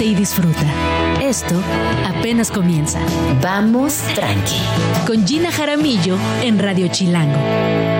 y disfruta. Esto apenas comienza. Vamos tranqui. Con Gina Jaramillo en Radio Chilango.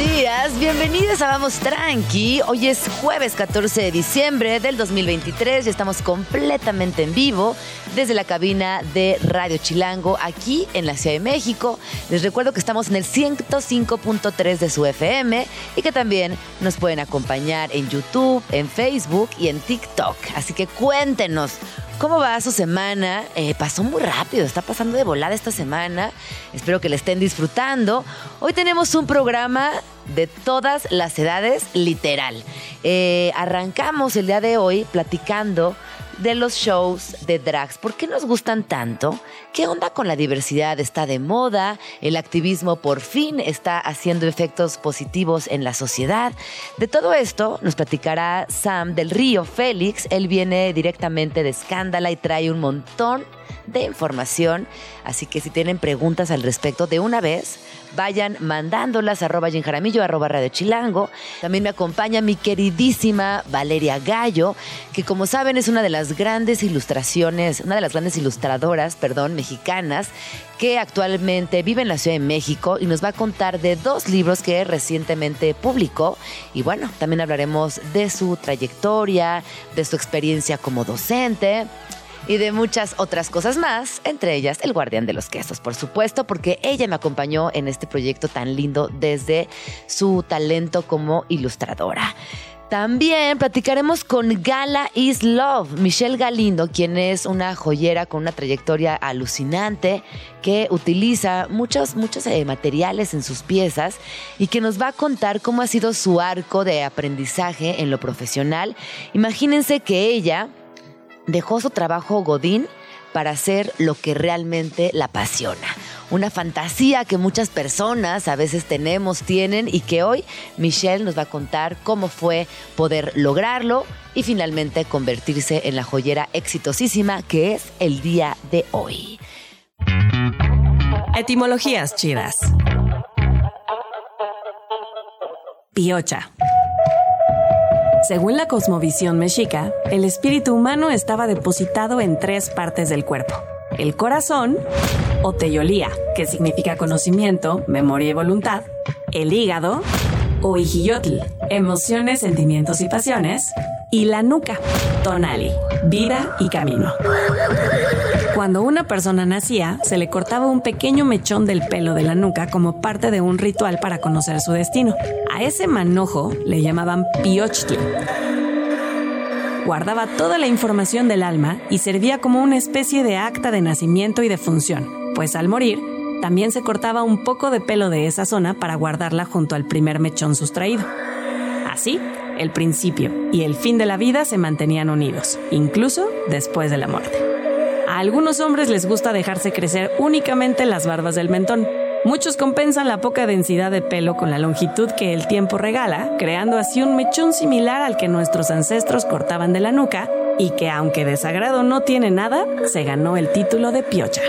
Días, bienvenidos a Vamos Tranqui. Hoy es jueves 14 de diciembre del 2023 y estamos completamente en vivo desde la cabina de Radio Chilango aquí en la Ciudad de México. Les recuerdo que estamos en el 105.3 de su FM y que también nos pueden acompañar en YouTube, en Facebook y en TikTok. Así que cuéntenos. ¿Cómo va su semana? Eh, pasó muy rápido, está pasando de volada esta semana. Espero que le estén disfrutando. Hoy tenemos un programa de todas las edades, literal. Eh, arrancamos el día de hoy platicando de los shows de drags. ¿Por qué nos gustan tanto? ¿Qué onda con la diversidad? ¿Está de moda? ¿El activismo por fin está haciendo efectos positivos en la sociedad? De todo esto nos platicará Sam del Río Félix. Él viene directamente de Escándala y trae un montón de información. Así que si tienen preguntas al respecto de una vez, vayan mandándolas arroba Jaramillo, arroba Radio Chilango. También me acompaña mi queridísima Valeria Gallo, que como saben es una de las grandes ilustraciones, una de las grandes ilustradoras, perdón, mexicanas, que actualmente vive en la Ciudad de México y nos va a contar de dos libros que recientemente publicó. Y bueno, también hablaremos de su trayectoria, de su experiencia como docente y de muchas otras cosas más, entre ellas El Guardián de los Quesos, por supuesto, porque ella me acompañó en este proyecto tan lindo desde su talento como ilustradora. También platicaremos con Gala Is Love, Michelle Galindo, quien es una joyera con una trayectoria alucinante que utiliza muchos, muchos eh, materiales en sus piezas y que nos va a contar cómo ha sido su arco de aprendizaje en lo profesional. Imagínense que ella dejó su trabajo Godín para hacer lo que realmente la apasiona. Una fantasía que muchas personas a veces tenemos, tienen y que hoy Michelle nos va a contar cómo fue poder lograrlo y finalmente convertirse en la joyera exitosísima que es el día de hoy. Etimologías chidas. Piocha según la cosmovisión mexica, el espíritu humano estaba depositado en tres partes del cuerpo. El corazón, o teyolía, que significa conocimiento, memoria y voluntad. El hígado, o ijiyotl, emociones, sentimientos y pasiones. Y la nuca, tonali, vida y camino. Cuando una persona nacía, se le cortaba un pequeño mechón del pelo de la nuca como parte de un ritual para conocer su destino. A ese manojo le llamaban piochtli. Guardaba toda la información del alma y servía como una especie de acta de nacimiento y de función, pues al morir, también se cortaba un poco de pelo de esa zona para guardarla junto al primer mechón sustraído. Así, el principio y el fin de la vida se mantenían unidos, incluso después de la muerte. A algunos hombres les gusta dejarse crecer únicamente las barbas del mentón. Muchos compensan la poca densidad de pelo con la longitud que el tiempo regala, creando así un mechón similar al que nuestros ancestros cortaban de la nuca y que aunque de sagrado no tiene nada, se ganó el título de piocha.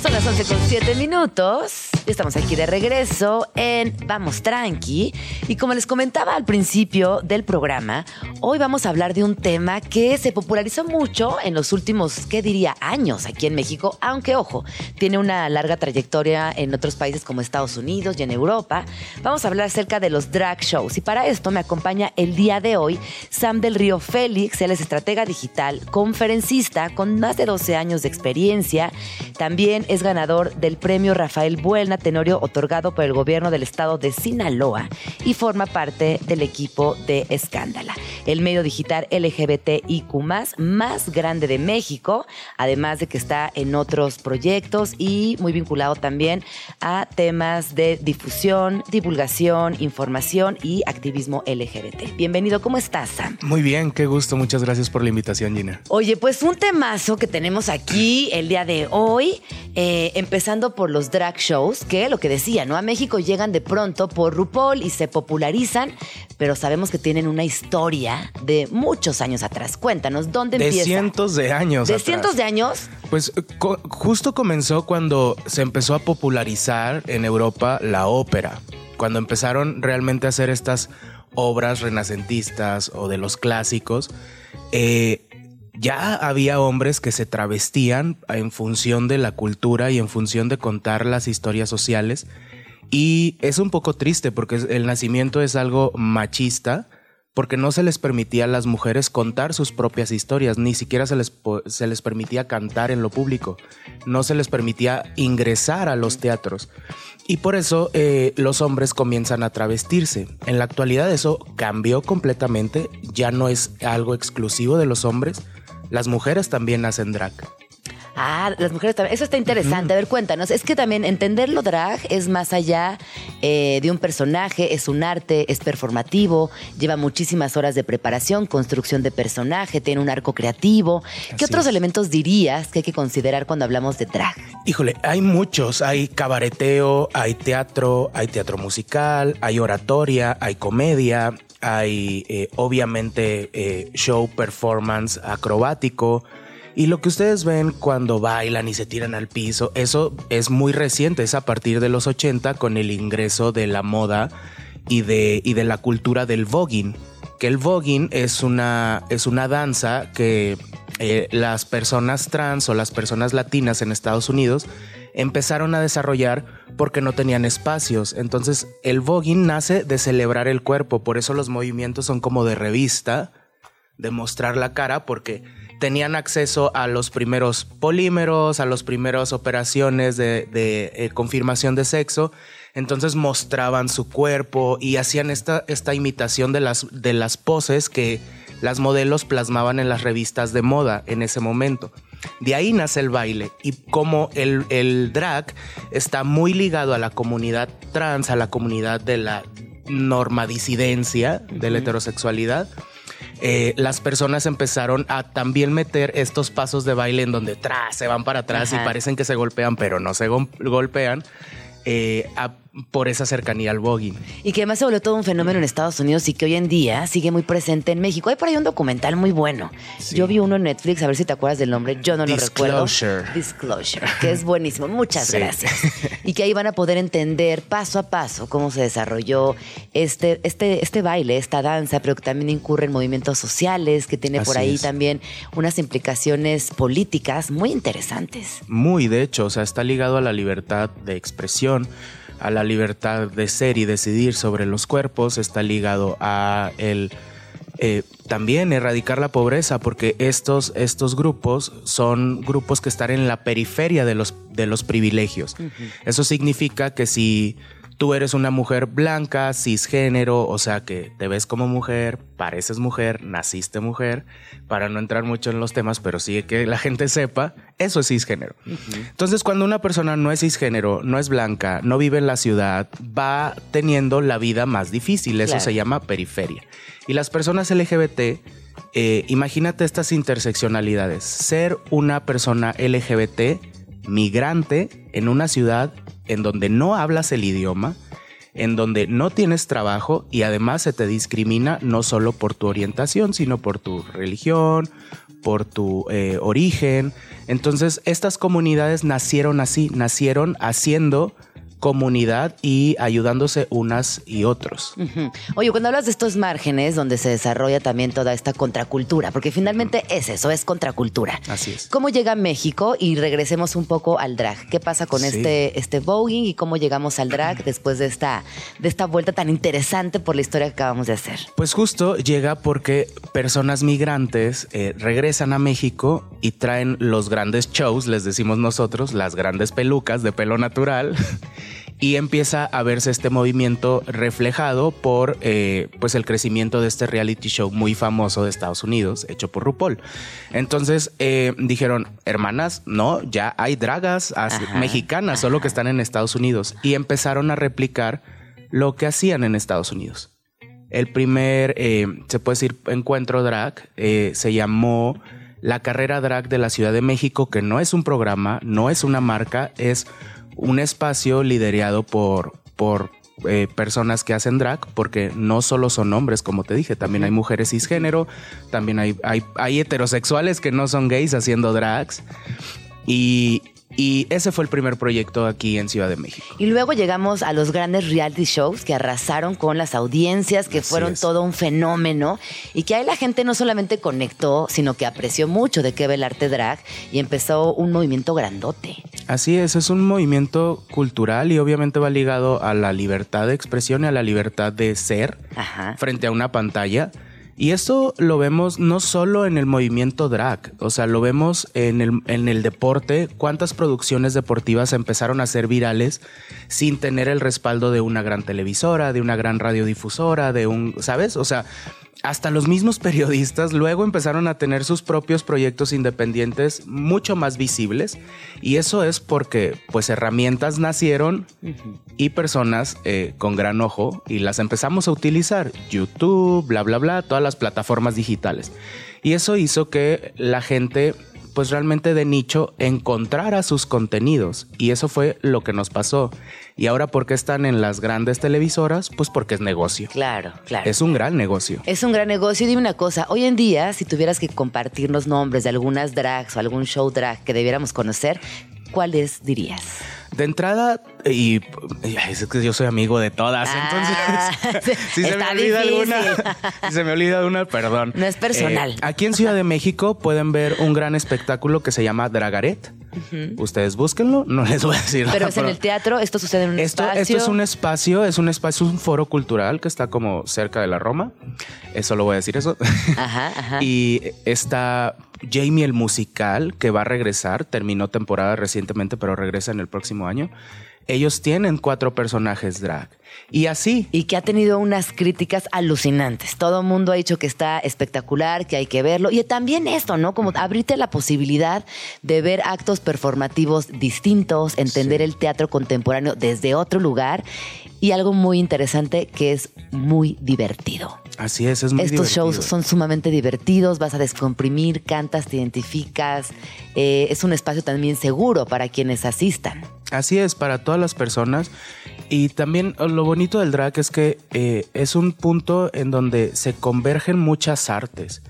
Son las 11 con 7 minutos. Estamos aquí de regreso en Vamos Tranqui. Y como les comentaba al principio del programa, hoy vamos a hablar de un tema que se popularizó mucho en los últimos, ¿qué diría?, años aquí en México, aunque ojo, tiene una larga trayectoria en otros países como Estados Unidos y en Europa. Vamos a hablar acerca de los drag shows. Y para esto me acompaña el día de hoy Sam del Río Félix. Él es estratega digital, conferencista con más de 12 años de experiencia. También es ganador del premio Rafael Buelna Tenorio otorgado por el gobierno del estado de Sinaloa y forma parte del equipo de Escándala, el medio digital LGBTIQ más grande de México, además de que está en otros proyectos y muy vinculado también a temas de difusión, divulgación, información y activismo LGBT. Bienvenido, ¿cómo estás, Sam? Muy bien, qué gusto, muchas gracias por la invitación, Gina. Oye, pues un temazo que tenemos aquí el día de hoy Eh, empezando por los drag shows, que lo que decía, ¿no? A México llegan de pronto por RuPaul y se popularizan, pero sabemos que tienen una historia de muchos años atrás. Cuéntanos, ¿dónde de empieza? cientos de años. ¿De atrás. cientos de años? Pues co- justo comenzó cuando se empezó a popularizar en Europa la ópera, cuando empezaron realmente a hacer estas obras renacentistas o de los clásicos. eh, ya había hombres que se travestían en función de la cultura y en función de contar las historias sociales. Y es un poco triste porque el nacimiento es algo machista, porque no se les permitía a las mujeres contar sus propias historias, ni siquiera se les, se les permitía cantar en lo público, no se les permitía ingresar a los teatros. Y por eso eh, los hombres comienzan a travestirse. En la actualidad eso cambió completamente, ya no es algo exclusivo de los hombres, las mujeres también hacen drag. Ah, las mujeres también. Eso está interesante. A ver, cuéntanos. Es que también entender lo drag es más allá eh, de un personaje, es un arte, es performativo, lleva muchísimas horas de preparación, construcción de personaje, tiene un arco creativo. ¿Qué otros es. elementos dirías que hay que considerar cuando hablamos de drag? Híjole, hay muchos. Hay cabareteo, hay teatro, hay teatro musical, hay oratoria, hay comedia, hay eh, obviamente eh, show performance acrobático. Y lo que ustedes ven cuando bailan y se tiran al piso, eso es muy reciente, es a partir de los 80 con el ingreso de la moda y de, y de la cultura del voguing. Que el voguing es una, es una danza que eh, las personas trans o las personas latinas en Estados Unidos empezaron a desarrollar porque no tenían espacios. Entonces el voguing nace de celebrar el cuerpo, por eso los movimientos son como de revista, de mostrar la cara, porque tenían acceso a los primeros polímeros, a las primeras operaciones de, de, eh, confirmación de sexo. Entonces mostraban su cuerpo y hacían esta, esta imitación de las, de las poses que las modelos plasmaban en las revistas de moda en ese momento. De ahí nace el baile y como el, el drag está muy ligado a la comunidad trans, a la comunidad de la normadisidencia, de la heterosexualidad, eh, las personas empezaron a también meter estos pasos de baile en donde tras se van para atrás Ajá. y parecen que se golpean, pero no se gol- golpean eh, a- por esa cercanía al voguing. Y que además se volvió todo un fenómeno en Estados Unidos y que hoy en día sigue muy presente en México. Hay por ahí un documental muy bueno. Sí. Yo vi uno en Netflix, a ver si te acuerdas del nombre. Yo no lo recuerdo. Disclosure. Disclosure, que es buenísimo. Muchas Sí. gracias. Y que ahí van a poder entender paso a paso cómo se desarrolló este, este, este baile, esta danza, pero que también incurre en movimientos sociales, que tiene por ahí es. también unas implicaciones políticas muy interesantes. Muy, de hecho, o sea, está ligado a la libertad de expresión, a la libertad de ser y decidir sobre los cuerpos, está ligado a el eh, también erradicar la pobreza, porque estos, estos grupos son grupos que están en la periferia de los, de los privilegios. Eso significa que si tú eres una mujer blanca, cisgénero, o sea que te ves como mujer, pareces mujer, naciste mujer, para no entrar mucho en los temas, pero sí que la gente sepa, eso es cisgénero. Entonces, cuando una persona no es cisgénero, no es blanca, no vive en la ciudad, va teniendo la vida más difícil, eso Claro. se llama periferia. Y las personas LGBT, eh, imagínate estas interseccionalidades, ser una persona LGBT migrante en una ciudad en donde no hablas el idioma, en donde no tienes trabajo y además se te discrimina no solo por tu orientación, sino por tu religión, por tu eh, origen. Entonces, estas comunidades nacieron así, nacieron haciendo comunidad y ayudándose unas y otros. Oye, cuando hablas de estos márgenes donde se desarrolla también toda esta contracultura, porque finalmente es eso, es contracultura. Así es. ¿Cómo llega a México? Y regresemos un poco al drag. ¿Qué pasa con Sí. este, este voguing y cómo llegamos al drag después de esta, de esta vuelta tan interesante por la historia que acabamos de hacer? Pues justo llega porque personas migrantes eh, regresan a México y traen los grandes shows, les decimos nosotros, las grandes pelucas de pelo natural. Y empieza a verse este movimiento reflejado por eh, pues el crecimiento de este reality show muy famoso de Estados Unidos, hecho por RuPaul. Entonces eh, dijeron, hermanas, no, ya hay dragas Ajá, mexicanas, solo que están en Estados Unidos. Y empezaron a replicar lo que hacían en Estados Unidos. El primer, eh, se puede decir, encuentro drag se llamó la carrera drag de la Ciudad de México, que no es un programa, no es una marca, es un espacio liderado por, por eh, personas que hacen drag, porque no solo son hombres, como te dije, también hay mujeres cisgénero, también hay, hay, hay heterosexuales que no son gays haciendo drags. Y, y ese fue el primer proyecto aquí en Ciudad de México. Y luego llegamos a los grandes reality shows que arrasaron con las audiencias, que Así fueron es. todo un fenómeno y que ahí la gente no solamente conectó, sino que apreció mucho de qué ve el arte drag y empezó un movimiento grandote. Así es, es un movimiento cultural y obviamente va ligado a la libertad de expresión y a la libertad de ser Ajá. frente a una pantalla. Y esto lo vemos no solo en el movimiento drag, o sea, lo vemos en el, en el deporte, cuántas producciones deportivas empezaron a ser virales sin tener el respaldo de una gran televisora, de una gran radiodifusora, de un, ¿sabes? O sea, hasta los mismos periodistas luego empezaron a tener sus propios proyectos independientes mucho más visibles. Y eso es porque pues herramientas nacieron y personas eh, con gran ojo y las empezamos a utilizar. YouTube, bla bla bla, todas las plataformas digitales. Y eso hizo que la gente pues realmente de nicho encontrara sus contenidos y eso fue lo que nos pasó y ahora por qué están en las grandes televisoras pues porque es negocio Claro, claro. es un gran negocio Es un gran negocio. Y Dime una cosa, hoy en día, si tuvieras que compartirnos nombres de algunas drags o algún show drag que debiéramos conocer, ¿cuáles dirías? De entrada, y, y es que yo soy amigo de todas, Ah, entonces si se me olvida difícil. alguna, si se me olvida una, perdón. No es personal. Eh, aquí en Ciudad de México pueden ver un gran espectáculo que se llama Dragaret. Ustedes búsquenlo, no les voy a decir Pero nada, es en el teatro, esto sucede en un esto, espacio. esto es un espacio, es un espacio, es un foro cultural que está como cerca de la Roma. Eso lo voy a decir eso. Ajá, ajá. Y está Jamie el musical, que va a regresar, terminó temporada recientemente, pero regresa en el próximo año. Ellos tienen cuatro personajes drag. Y así, y que ha tenido unas críticas alucinantes. Todo el mundo ha dicho que está espectacular, que hay que verlo. Y también esto, ¿no? Como abrirte la posibilidad de ver actos performativos distintos, entender Sí. el teatro contemporáneo desde otro lugar. Y algo muy interesante que es muy divertido. así es, es muy Estos divertido. shows son sumamente divertidos, vas a descomprimir, cantas, te identificas. Eh, es un espacio también seguro para quienes asistan. Así es, para todas las personas. Y también eh, lo bonito del drag es que eh, es un punto en donde se convergen muchas artes.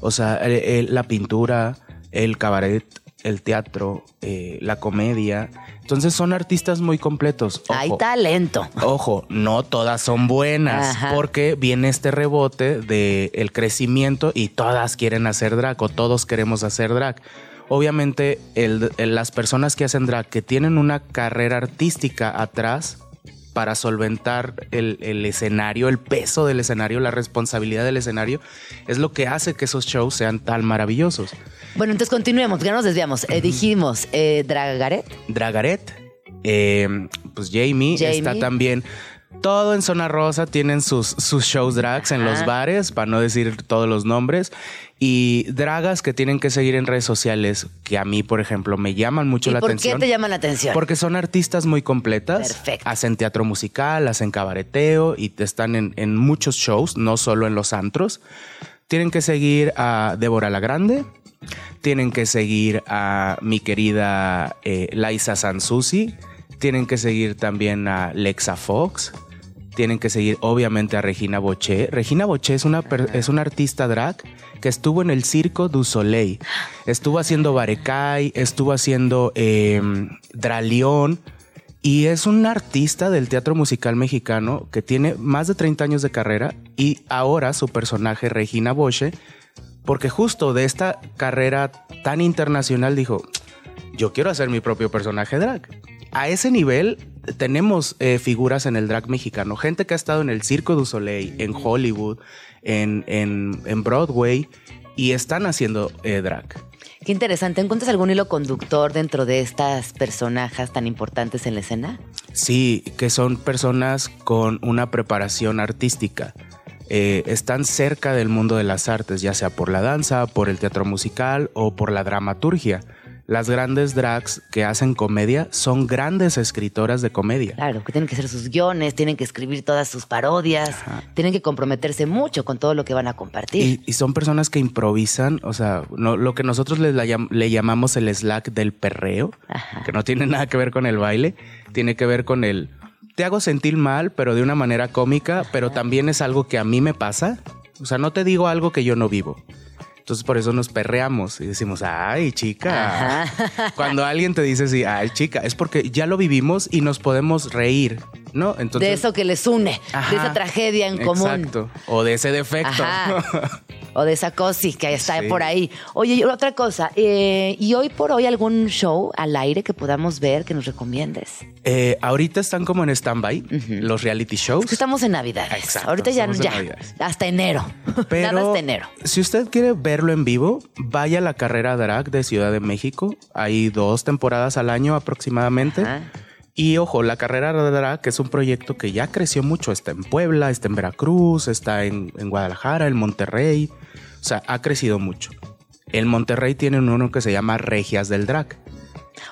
O sea, eh, la pintura, el cabaret, el teatro, eh, la comedia. Entonces son artistas muy completos. Hay talento. Ojo, no todas son buenas, Ajá. porque viene este rebote de el crecimiento y todas quieren hacer drag o todos queremos hacer drag. Obviamente, el- el- las personas que hacen drag, que tienen una carrera artística atrás para solventar el, el escenario, el peso del escenario, la responsabilidad del escenario, es lo que hace que esos shows sean tan maravillosos. Bueno, entonces continuemos, ya nos desviamos. Eh, dijimos, eh, Dragaret. Dragaret, eh, pues Jamie, Jamie. está también. Todo en Zona Rosa tienen sus, sus shows drags en los bares, para no decir todos los nombres. Y dragas que tienen que seguir en redes sociales, que a mí, por ejemplo, me llaman mucho ¿Y la por atención. qué te llaman la atención? Porque son artistas muy completas. Perfecto. Hacen teatro musical, hacen cabareteo y están en, en muchos shows, no solo en los antros. Tienen que seguir a Débora la Grande. Tienen que seguir a mi querida eh, Liza Sansusi. Tienen que seguir también a Lexa Fox. Tienen que seguir, obviamente, a Regina Boché. Regina Boché es una, es una artista drag que estuvo en el Circo du Soleil. Estuvo haciendo Barecay, estuvo haciendo eh, Dralión. Y es un artista del teatro musical mexicano que tiene más de 30 años de carrera y ahora su personaje Regina Boche, porque justo de esta carrera tan internacional dijo, yo quiero hacer mi propio personaje drag. A ese nivel tenemos eh, figuras en el drag mexicano, gente que ha estado en el Circo du Soleil, en Hollywood, en, en- en Broadway y están haciendo eh, drag. Qué interesante. ¿Encuentras algún hilo conductor dentro de estas personajes tan importantes en la escena? Sí, que son personas con una preparación artística. Eh, están cerca del mundo de las artes, ya sea por la danza, por el teatro musical o por la dramaturgia. Las grandes drags que hacen comedia son grandes escritoras de comedia. Claro, que tienen que hacer sus guiones, tienen que escribir todas sus parodias, tienen que comprometerse mucho con todo lo que van a compartir. Y, son personas que improvisan, o sea, no, lo que nosotros le, le llamamos el slack del perreo, que no tiene nada que ver con el baile, tiene que ver con el te hago sentir mal, pero de una manera cómica, pero también es algo que a mí me pasa. O sea, no te digo algo que yo no vivo. Entonces por eso nos perreamos y decimos, ay, chica. Cuando alguien te dice así, ay, chica, es porque ya lo vivimos y nos podemos reír, ¿no? Entonces, de eso que les une, de esa tragedia en común. Exacto. O de ese defecto. o de esa cosi que está por ahí. Oye, otra cosa, eh, ¿y hoy por hoy algún show al aire que podamos ver que nos recomiendes? Eh, ahorita están como en stand-by los reality shows. estamos en Navidad. Exacto. Ahorita ya, ya hasta enero. Pero Nada hasta enero. Si usted quiere verlo en vivo, vaya a la carrera drag de Ciudad de México. Hay dos temporadas al año aproximadamente. Y ojo, la carrera drag es un proyecto que ya creció mucho. Está en Puebla, está en Veracruz, está en, en Guadalajara, en Monterrey. O sea, ha crecido mucho. En Monterrey tienen uno que se llama Regias del Drag.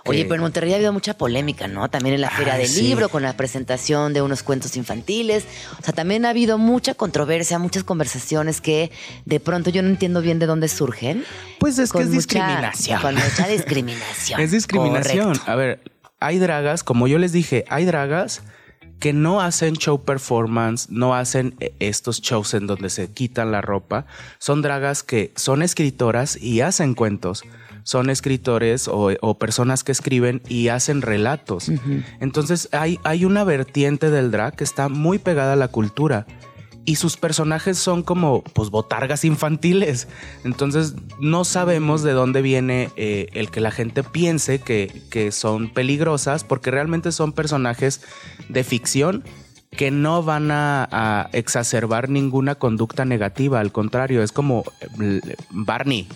Oye, pero en Monterrey ha habido mucha polémica, ¿no? También en la Feria del Libro, con la presentación de unos cuentos infantiles. O sea, también ha habido mucha controversia, muchas conversaciones que de pronto yo no entiendo bien de dónde surgen. Pues es que es discriminación. Con mucha discriminación. es discriminación. A ver, hay dragas, como yo les dije, hay dragas que no hacen show performance, no hacen eh, estos shows en donde se quitan la ropa. Son dragas que son escritoras y hacen cuentos. Son escritores o, personas que escriben y hacen relatos. Entonces hay, hay una vertiente del drag que está muy pegada a la cultura y sus personajes son como pues botargas infantiles. Entonces no sabemos de dónde viene eh, el que la gente piense que, que son peligrosas porque realmente son personajes de ficción que no van a, exacerbar ninguna conducta negativa, al contrario, es como eh, Barney.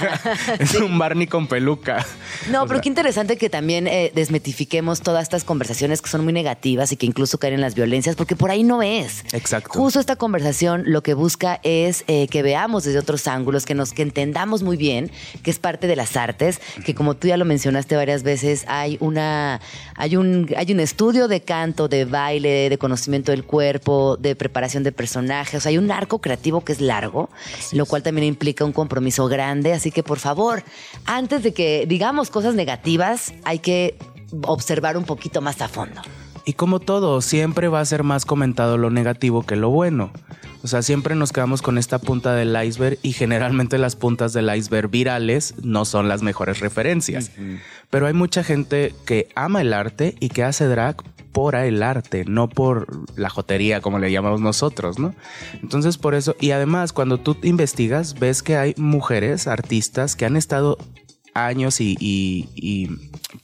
es un Barney con peluca. No, pero qué interesante que también eh, desmetifiquemos todas estas conversaciones que son muy negativas y que incluso caen en las violencias, porque por ahí no es. Exacto. Justo esta conversación lo que busca es eh, que veamos desde otros ángulos, que nos que entendamos muy bien que es parte de las artes, que como tú ya lo mencionaste varias veces, hay una hay un hay un estudio de canto, de baile, de conocimiento del cuerpo, de preparación de personajes. O sea, hay un arco creativo que es largo, lo cual también implica un compromiso grande. Así que, por favor, antes de que digamos cosas negativas, hay que observar un poquito más a fondo. Y como todo, siempre va a ser más comentado lo negativo que lo bueno. O sea, siempre nos quedamos con esta punta del iceberg y generalmente las puntas del iceberg virales no son las mejores referencias. Pero hay mucha gente que ama el arte y que hace drag por el arte, no por la jotería como le llamamos nosotros, ¿no? Entonces por eso, y además cuando tú investigas, ves que hay mujeres, artistas que han estado años y, y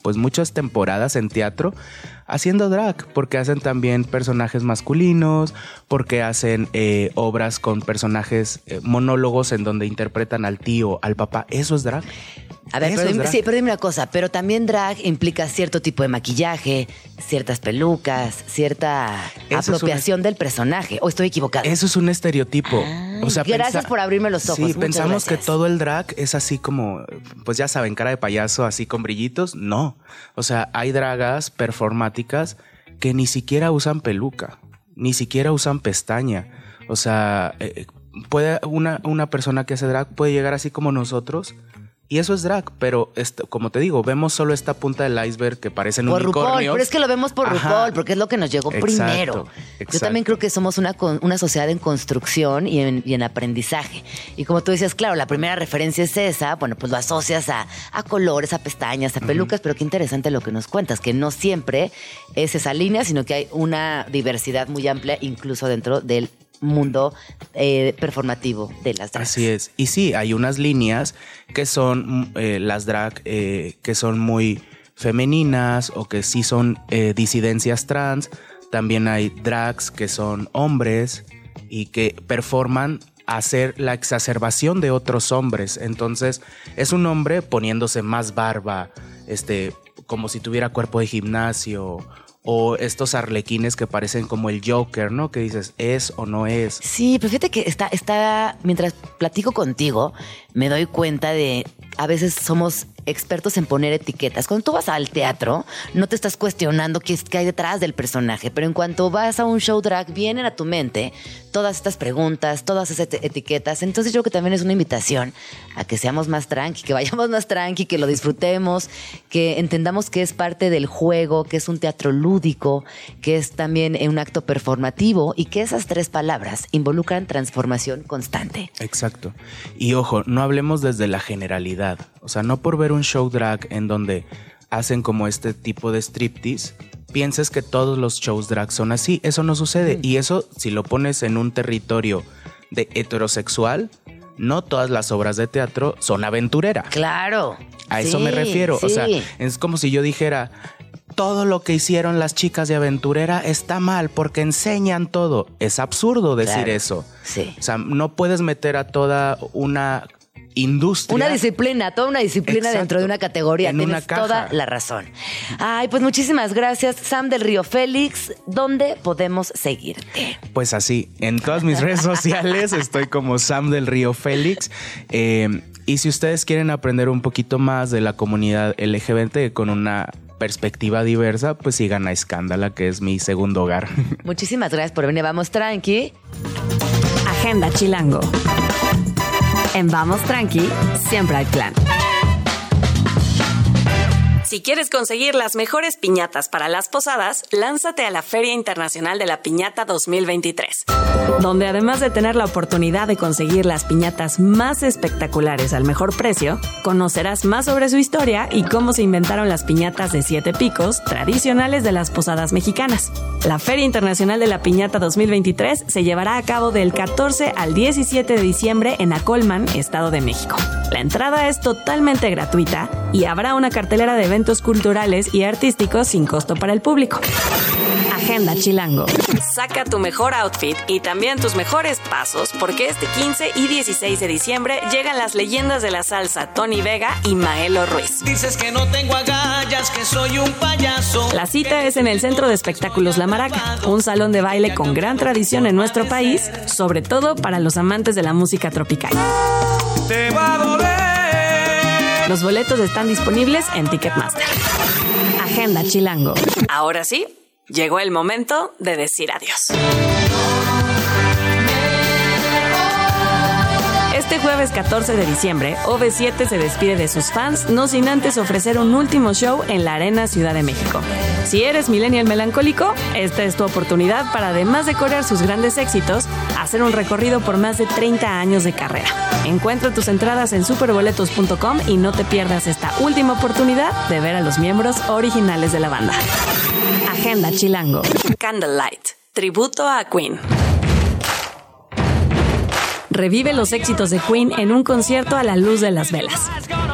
pues muchas temporadas en teatro haciendo drag, porque hacen también personajes masculinos, porque hacen eh, obras con personajes, eh, monólogos en donde interpretan al tío, al papá. Eso es drag. A ver, pero dime, sí, pero dime una cosa, pero también drag implica cierto tipo de maquillaje, ciertas pelucas, cierta apropiación del personaje. ¿O estoy equivocado? Eso es un estereotipo. o sea, gracias por abrirme los ojos. Sí, pensamos que todo el drag es así como, pues ya saben, cara de payaso, así con brillitos. No. O sea, hay dragas que ni siquiera usan peluca, ni siquiera usan pestaña. O sea, eh, eh, puede una, una persona que hace drag puede llegar así como nosotros y eso es drag, pero esto, como te digo, vemos solo esta punta del iceberg que parecen por RuPaul, pero es que lo vemos por RuPaul, porque es lo que nos llegó primero. Yo también creo que somos una, una sociedad en construcción y en, aprendizaje. Y como tú decías, claro, la primera referencia es esa, bueno, pues lo asocias a, colores, a pestañas, a pelucas, pero qué interesante lo que nos cuentas, que no siempre es esa línea, sino que hay una diversidad muy amplia incluso dentro del mundo eh, performativo de las drags. Así es. Y sí, hay unas líneas que son mm, eh, las drag eh, que son muy femeninas o que sí son disidencias trans. También hay drags que son hombres y que performan hacer la exacerbación de otros hombres. Entonces, es un hombre poniéndose más barba, este, como si tuviera cuerpo de gimnasio o estos arlequines que parecen como el Joker, ¿no? Que dices, ¿es o no es? Sí, pero fíjate que está, está, mientras platico contigo, me doy cuenta de, a veces somos expertos en poner etiquetas. Cuando tú vas al teatro, no te estás cuestionando qué, qué hay detrás del personaje, pero en cuanto vas a un show drag, vienen a tu mente todas estas preguntas, todas esas eti- etiquetas. Entonces yo creo que también es una invitación a que seamos más tranqui, que vayamos más tranqui, que lo disfrutemos, que entendamos que es parte del juego, que es un teatro lúdico, que es también un acto performativo y que esas tres palabras involucran transformación constante. Exacto. Y ojo, no hablemos desde la generalidad. O sea, no por ver un show drag en donde hacen como este tipo de striptease, pienses que todos los shows drag son así. Eso no sucede. Y eso, si lo pones en un territorio de heterosexual, no todas las obras de teatro son aventurera. Claro. A eso me refiero. O sea, es como si yo dijera, todo lo que hicieron las chicas de aventurera está mal porque enseñan todo. Es absurdo decir Claro. eso. Sí. O sea, no puedes meter a toda una industria. Una disciplina, toda una disciplina Exacto. dentro de una categoría. En una Tienes caja. toda la razón. Ay, pues muchísimas gracias, Sam del Río Félix. ¿Dónde podemos seguirte? Pues así, en todas mis redes sociales estoy como Sam del Río Félix. Eh, y si ustedes quieren aprender un poquito más de la comunidad LGBT con una perspectiva diversa, pues sigan a Escándala, que es mi segundo hogar. Muchísimas gracias por venir. Vamos tranqui. Agenda Chilango. En Vamos Tranqui, siempre hay plan. Si quieres conseguir las mejores piñatas para las posadas, lánzate a la Feria Internacional de la Piñata 2023, donde además de tener la oportunidad de conseguir las piñatas más espectaculares al mejor precio, conocerás más sobre su historia y cómo se inventaron las piñatas de siete picos tradicionales de las posadas mexicanas. La Feria Internacional de la Piñata 2023 se llevará a cabo del 14 al 17 de diciembre en Acolman, Estado de México. La entrada es totalmente gratuita y habrá una cartelera de eventos culturales y artísticos sin costo para el público. Agenda Chilango. Saca tu mejor outfit y también tus mejores pasos porque este 15 y 16 de diciembre llegan las leyendas de la salsa Tony Vega y Maelo Ruiz. Dices que no tengo agallas, que soy un payaso. La cita es en el Centro de Espectáculos La Maraca, un salón de baile con gran tradición en nuestro país, sobre todo para los amantes de la música tropical. Te va a doler. Los boletos están disponibles en Ticketmaster. Agenda Chilango. Ahora sí, llegó el momento de decir adiós. Este jueves 14 de diciembre, OV7 se despide de sus fans, no sin antes ofrecer un último show en la Arena Ciudad de México. Si eres millennial melancólico, esta es tu oportunidad para, además de corear sus grandes éxitos, hacer un recorrido por más de 30 años de carrera. Encuentra tus entradas en superboletos.com y no te pierdas esta última oportunidad de ver a los miembros originales de la banda. Agenda Chilango. Candlelight. Tributo a Queen. Revive los éxitos de Queen en un concierto a la luz de las velas.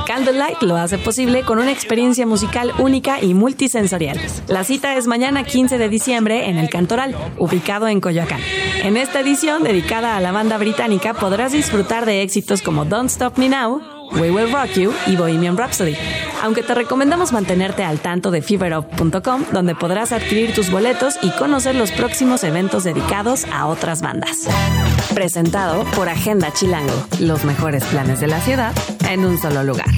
Candlelight lo hace posible con una experiencia musical única y multisensorial. La cita es mañana 15 de diciembre en el Cantoral, ubicado en Coyoacán. En esta edición dedicada a la banda británica podrás disfrutar de éxitos como Don't Stop Me Now, We Will Rock You y Bohemian Rhapsody. Aunque te recomendamos mantenerte al tanto de feverup.com, donde podrás adquirir tus boletos y conocer los próximos eventos dedicados a otras bandas. Presentado por Agenda Chilango, los mejores planes de la ciudad en un solo lugar.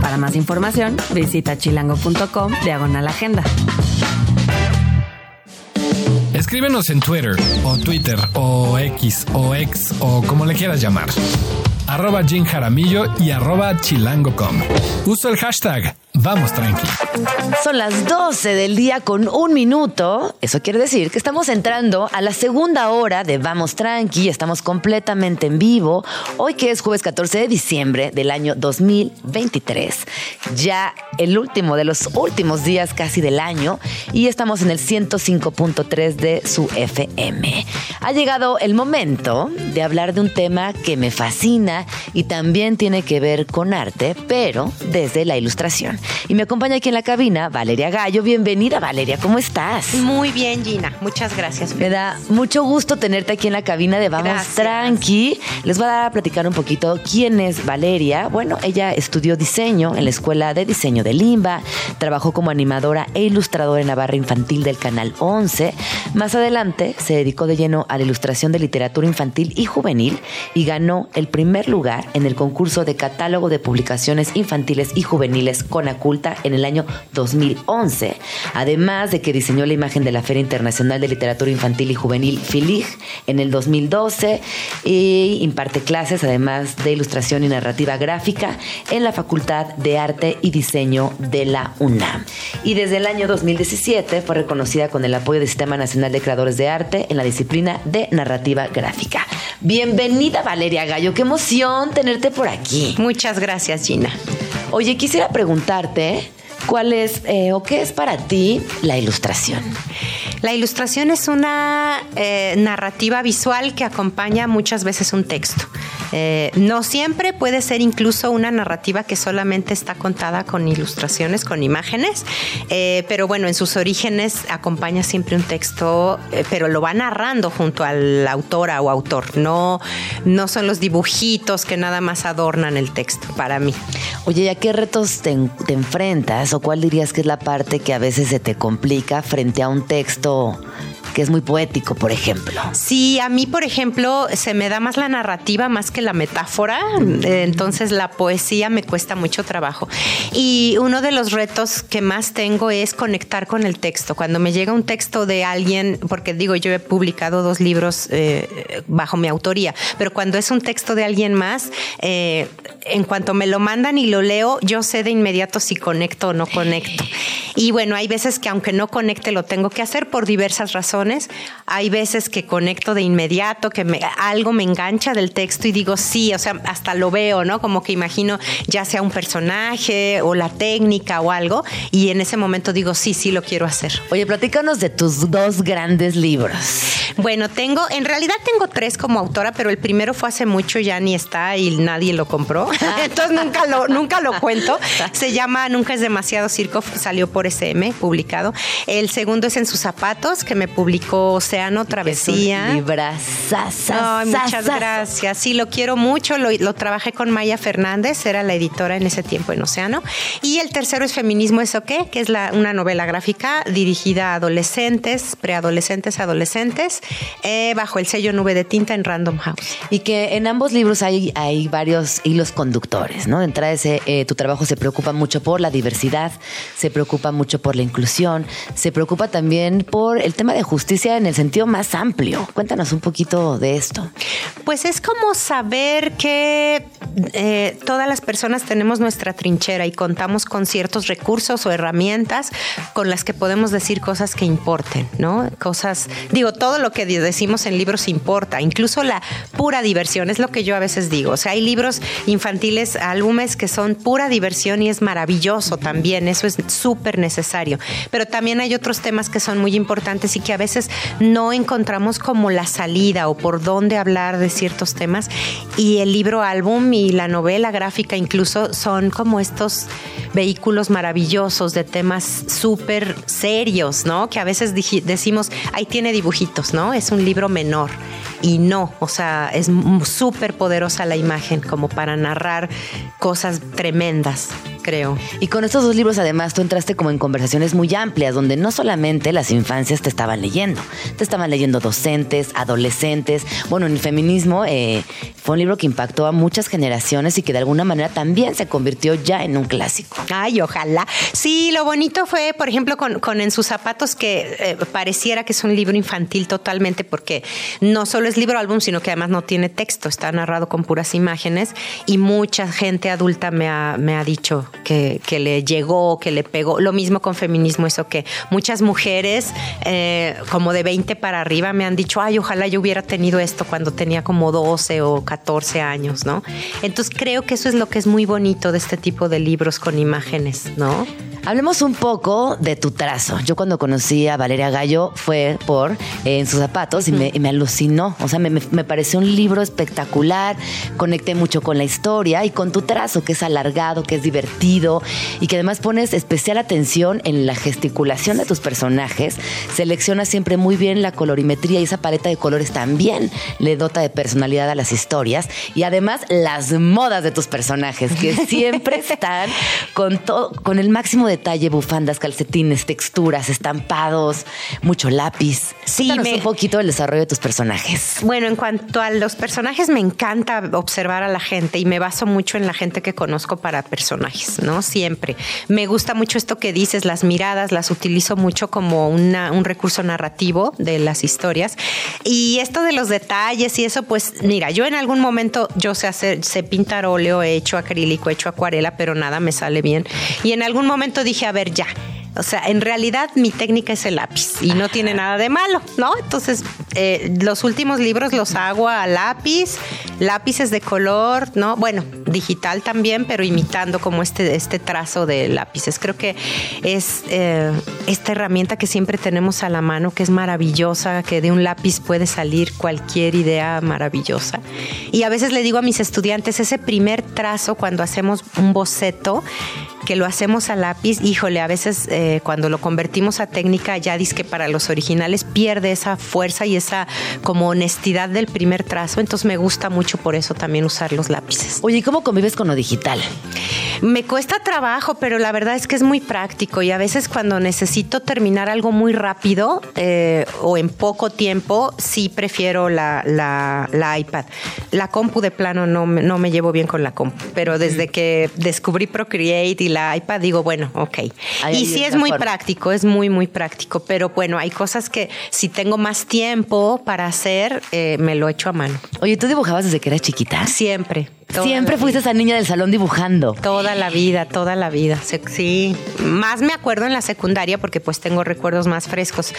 Para más información, visita chilango.com diagonal agenda. Escríbenos en Twitter o Twitter o X o X o como le quieras llamar. Arroba Jim Jaramillo y arroba chilango.com. Usa el hashtag Vamos Tranqui. Son las 12 del día con un minuto. Eso quiere decir que estamos entrando a la segunda hora de Vamos Tranqui. Estamos completamente en vivo. Hoy que es jueves 14 de diciembre del año 2023. Ya el último de los últimos días casi del año. Y estamos en el 105.3 de su FM. Ha llegado el momento de hablar de un tema que me fascina y también tiene que ver con arte, pero desde la ilustración. Y me acompaña aquí en la cabina Valeria Gallo. Bienvenida Valeria, ¿cómo estás? Muy bien, Gina. Muchas gracias. Me da mucho gusto tenerte aquí en la cabina de Vamos Gracias. Tranqui. Les voy a dar a platicar un poquito quién es Valeria. Bueno, ella estudió diseño en la Escuela de Diseño de Limba, trabajó como animadora e ilustradora en la barra infantil del Canal 11. Más adelante se dedicó de lleno a la ilustración de literatura infantil y juvenil y ganó el primer lugar en el concurso de catálogo de publicaciones infantiles y juveniles Conaculta en el año 2011. Además de que diseñó la imagen de la Feria Internacional de Literatura Infantil y Juvenil FILIG en el 2012 y imparte clases además de ilustración y narrativa gráfica en la Facultad de Arte y Diseño de la UNAM. Y desde el año 2017 fue reconocida con el apoyo del Sistema Nacional de Creadores de Arte en la disciplina de narrativa gráfica. Bienvenida Valeria Gallo, qué emoción tenerte por aquí. Muchas gracias, Gina. Oye, quisiera preguntarte cuál es eh, o qué es para ti la ilustración. La ilustración es una eh, narrativa visual que acompaña muchas veces un texto. Eh, no siempre puede ser incluso una narrativa que solamente está contada con ilustraciones, con imágenes, eh, pero bueno, en sus orígenes acompaña siempre un texto, pero lo va narrando junto al autora o autor. No, no son los dibujitos que nada más adornan el texto para mí. Oye, ¿y a qué retos te enfrentas o cuál dirías que es la parte que a veces se te complica frente a un texto ito que es muy poético, por ejemplo? Sí, a mí, por ejemplo, se me da más la narrativa más que la metáfora, entonces la poesía me cuesta mucho trabajo. Y uno de los retos que más tengo es conectar con el texto. Cuando me llega un texto de alguien, porque digo, yo he publicado dos libros eh, bajo mi autoría, pero cuando es un texto de alguien más, eh, en cuanto me lo mandan y lo leo, yo sé de inmediato si conecto o no conecto. Y bueno, hay veces que aunque no conecte lo tengo que hacer por diversas razones. Hay veces que conecto de inmediato, que me- algo me engancha del texto y digo sí, o sea, hasta lo veo, ¿no? Como que imagino ya sea un personaje o la técnica o algo y en ese momento digo sí, sí lo quiero hacer. Oye, platícanos de tus dos grandes libros. Bueno, tengo, en realidad tengo tres como autora, pero el primero fue hace mucho, ya ni está y nadie lo compró. Entonces nunca lo, nunca lo cuento. Se llama Nunca es demasiado circo, salió por SM, publicado. El segundo es En sus zapatos, que me publicó Océano Travesía. Librazaza. Muchas gracias. Sí, lo quiero mucho. Lo, lo trabajé con Maya Fernández, era la editora en ese tiempo en Océano. Y el tercero es Feminismo, ¿eso qué? Que es la, una novela gráfica dirigida a adolescentes, preadolescentes, adolescentes, eh, bajo el sello Nube de Tinta en Random House. Y que en ambos libros hay, hay varios hilos conductores, ¿no? De entrada, ese, eh, tu trabajo se preocupa mucho por la diversidad, se preocupa mucho por la inclusión, se preocupa también por el tema de justicia en el sentido más amplio. Cuéntanos un poquito de esto. Pues es como saber que eh, todas las personas tenemos nuestra trinchera y contamos con ciertos recursos o herramientas con las que podemos decir cosas que importen, ¿no? Cosas, digo, todo lo que decimos en libros importa, incluso la pura diversión, es lo que yo a veces digo. O sea, hay libros infantiles, álbumes que son pura diversión y es maravilloso también, eso es súper necesario. Pero también hay otros temas que son muy importantes y que a veces no encontramos como la salida o por dónde hablar de ciertos temas. Y el libro álbum y la novela gráfica incluso son como estos vehículos maravillosos de temas súper serios, ¿no? Que a veces decimos, ahí tiene dibujitos, ¿no? Es un libro menor. Y no, o sea, es súper poderosa la imagen como para narrar cosas tremendas, creo. Y con estos dos libros, además, tú entraste como en conversaciones muy amplias, donde no solamente las infancias te estaban leyendo, te estaban leyendo docentes, adolescentes. Bueno, en el feminismo eh, fue un libro que impactó a muchas generaciones y que de alguna manera también se convirtió ya en un clásico. Ay, ojalá. Sí, lo bonito fue, por ejemplo, con, En sus zapatos, que eh, pareciera que es un libro infantil totalmente, porque no solo es libro álbum, sino que además no tiene texto, está narrado con puras imágenes y mucha gente adulta me ha, me ha dicho que, que le llegó, que le pegó. Lo mismo con feminismo, eso que muchas mujeres, eh, como de 20 para arriba, me han dicho, ay, ojalá yo hubiera tenido esto cuando tenía como 12 o 14 años, ¿no? Entonces creo que eso es lo que es muy bonito de este tipo de libros con imágenes, ¿no? Hablemos un poco de tu trazo. Yo cuando conocí a Valeria Gallo fue por eh, En sus zapatos y me, y me alucinó. O sea, me, me- me pareció un libro espectacular. Conecté mucho con la historia y con tu trazo, que es alargado, que es divertido y que además pones especial atención en la gesticulación de tus personajes. Seleccionas siempre muy bien la colorimetría y esa paleta de colores también le dota de personalidad a las historias. Y además las modas de tus personajes, que siempre están con, todo, con el máximo detalle, bufandas, calcetines, texturas, estampados, mucho lápiz. Sí, Cuéntanos me- un poquito del desarrollo de tus personajes. Bueno, en cuanto a los personajes, me encanta observar a la gente y me baso mucho en la gente que conozco para personajes, ¿no? Siempre. Me gusta mucho esto que dices, las miradas, las utilizo mucho como un recurso narrativo de las historias. Y esto de los detalles y eso, pues mira, yo en algún momento, yo sé hacer, sé pintar óleo, he hecho acrílico, he hecho acuarela, pero nada me sale bien. Y en algún momento dije, a ver, ya. O sea, en realidad mi técnica es el lápiz y no tiene nada de malo, ¿no? Entonces, eh, los últimos libros los hago a lápiz, lápices de color, ¿no? Bueno, digital también, pero imitando como este, este trazo de lápices. Creo que es eh, esta herramienta que siempre tenemos a la mano, que es maravillosa, que de un lápiz puede salir cualquier idea maravillosa. Y a veces le digo a mis estudiantes, ese primer trazo cuando hacemos un boceto, que lo hacemos a lápiz, híjole, a veces eh, cuando lo convertimos a técnica, ya dice que para los originales pierde esa fuerza y esa como honestidad del primer trazo, entonces me gusta mucho por eso también usar los lápices. Oye, ¿y cómo convives con lo digital? Me cuesta trabajo, pero la verdad es que es muy práctico y a veces cuando necesito terminar algo muy rápido eh, o en poco tiempo, sí prefiero la, la- la iPad. La compu de plano no, no me llevo bien con la compu, pero desde que descubrí Procreate y la iPad digo, bueno, ok. Ahí y sí es muy forma. práctico, es muy, muy práctico, pero bueno, hay cosas que si tengo más tiempo para hacer, eh, me lo echo a mano. Oye, ¿tú dibujabas desde que eras chiquita? Siempre. Toda Siempre fuiste esa niña del salón dibujando. Toda la vida, toda la vida. Sí, más me acuerdo en la secundaria porque pues tengo recuerdos más frescos,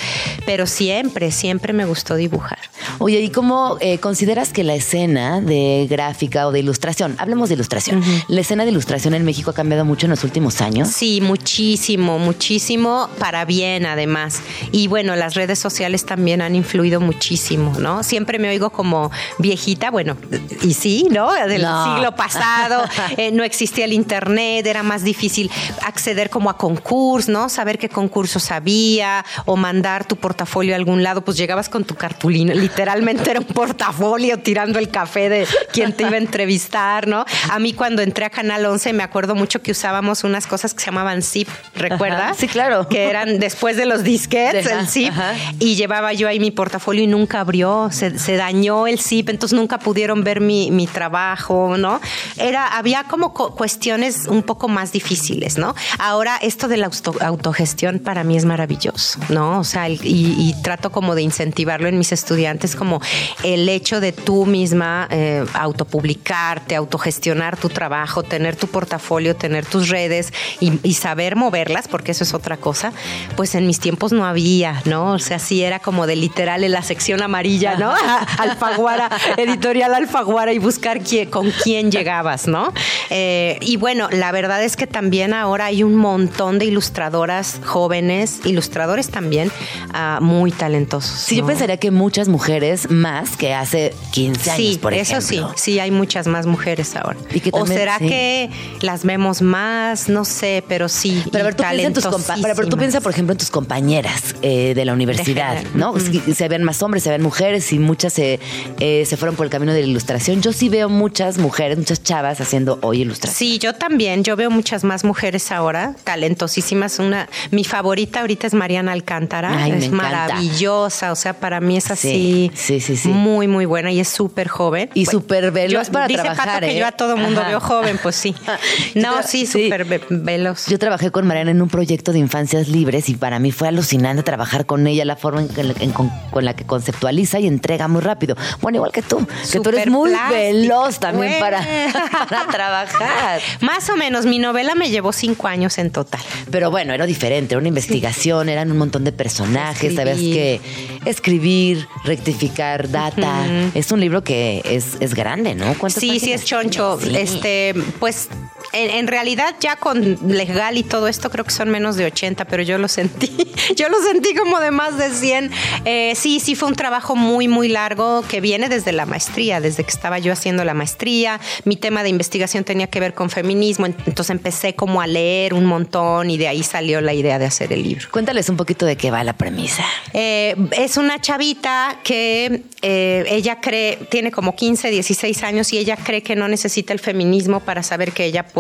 pero siempre, siempre me gustó dibujar. Oye, ¿y cómo eh, consideras que la escena de gráfica o de ilustración, hablemos de ilustración, la escena de ilustración en México ha cambiado mucho en los últimos años? Sí, muchísimo, muchísimo, para bien además. Y bueno, las redes sociales también han influido muchísimo, ¿no? Siempre me oigo como viejita, bueno, y sí, ¿no? Del No. Siglo pasado, eh, no existía el internet, era más difícil acceder como a concursos, ¿no? Saber qué concursos había o mandar tu portafolio a algún lado, pues llegabas con tu cartulina, literalmente era un portafolio tirando el café de quien te iba a entrevistar, ¿no? A mí cuando entré a Canal 11 me acuerdo mucho que usábamos unas cosas que se llamaban zip, ¿recuerdas? Ajá, sí, claro. Que eran después de los disquets, Ajá, el zip, ajá. y llevaba yo ahí mi portafolio y nunca abrió, se, se dañó el zip, entonces nunca pudieron ver mi, mi trabajo, ¿no? Era, había como co- cuestiones un poco más difíciles, ¿no? Ahora esto de la auto- autogestión para mí es maravilloso, ¿no? O sea, el- y, y trato como de incentivarlo en mis estudiantes, como el hecho de tú misma eh, autopublicarte, autogestionar tu trabajo, tener tu portafolio, tener tus redes y, y saber moverlas, porque eso es otra cosa, pues en mis tiempos no había, ¿no? O sea, sí era como de literal en la sección amarilla, ¿no? Alfaguara, editorial Alfaguara y buscar quién, con quién llegabas, ¿no? Eh, y bueno, la verdad es que también ahora hay un montón de ilustradoras jóvenes, ilustradores también, ah, muy talentosos. Sí, yo pensaría que muchas mujeres más que hace 15 años, Sí, por eso sí, ejemplo. sí, hay muchas más mujeres ahora. Y que o será sí. que las vemos más, no sé, pero sí. Pero y tú piensa en tus pero, pero tú piensa, por ejemplo, en tus compañeras eh, de la universidad. ¿no? Si Se ven más hombres, se ven mujeres y muchas se, eh, se fueron por el camino de la ilustración. Yo sí veo muchas mujeres, muchas chavas haciendo hoy ilustración. Sí, yo también. Yo veo muchas más mujeres ahora, talentosísimas. Una, mi favorita ahorita es Mariana Alcántara. Ay, es maravillosa. O sea, para mí es Sí, así. sí, sí, sí. Muy, muy buena y es súper joven. Y súper veloz para dice trabajar, Pato que ¿eh? yo a todo mundo Ajá. veo joven, pues sí. No, sí, súper ve- veloz. Yo trabajé con Mariana en un proyecto de infancias libres y para mí fue alucinante trabajar con ella, la forma en que- en- con, con la que conceptualiza y entrega muy rápido. Bueno, igual que tú, que tú eres muy plástica. veloz también para, trabajar. Más o menos, mi novela me llevó cinco años en total. Pero bueno, era diferente, era una investigación, eran un montón de personajes, sabías que Escribir. rectificar data. Es un libro que es, es grande, ¿no? ¿Cuántas Sí, sí es choncho. Sí. Este, pues En, en realidad ya con legal y todo esto creo que son menos de 80, pero yo lo sentí, yo lo sentí como de más de 100. Eh, sí, sí fue un trabajo muy, muy largo que viene desde la maestría, desde que estaba yo haciendo la maestría. Mi tema de investigación tenía que ver con feminismo, entonces empecé como a leer un montón y de ahí salió la idea de hacer el libro. Cuéntales un poquito de qué va la premisa. Eh, es una chavita que eh, ella cree, tiene como 15, 16 años y ella cree que no necesita el feminismo para saber que ella puede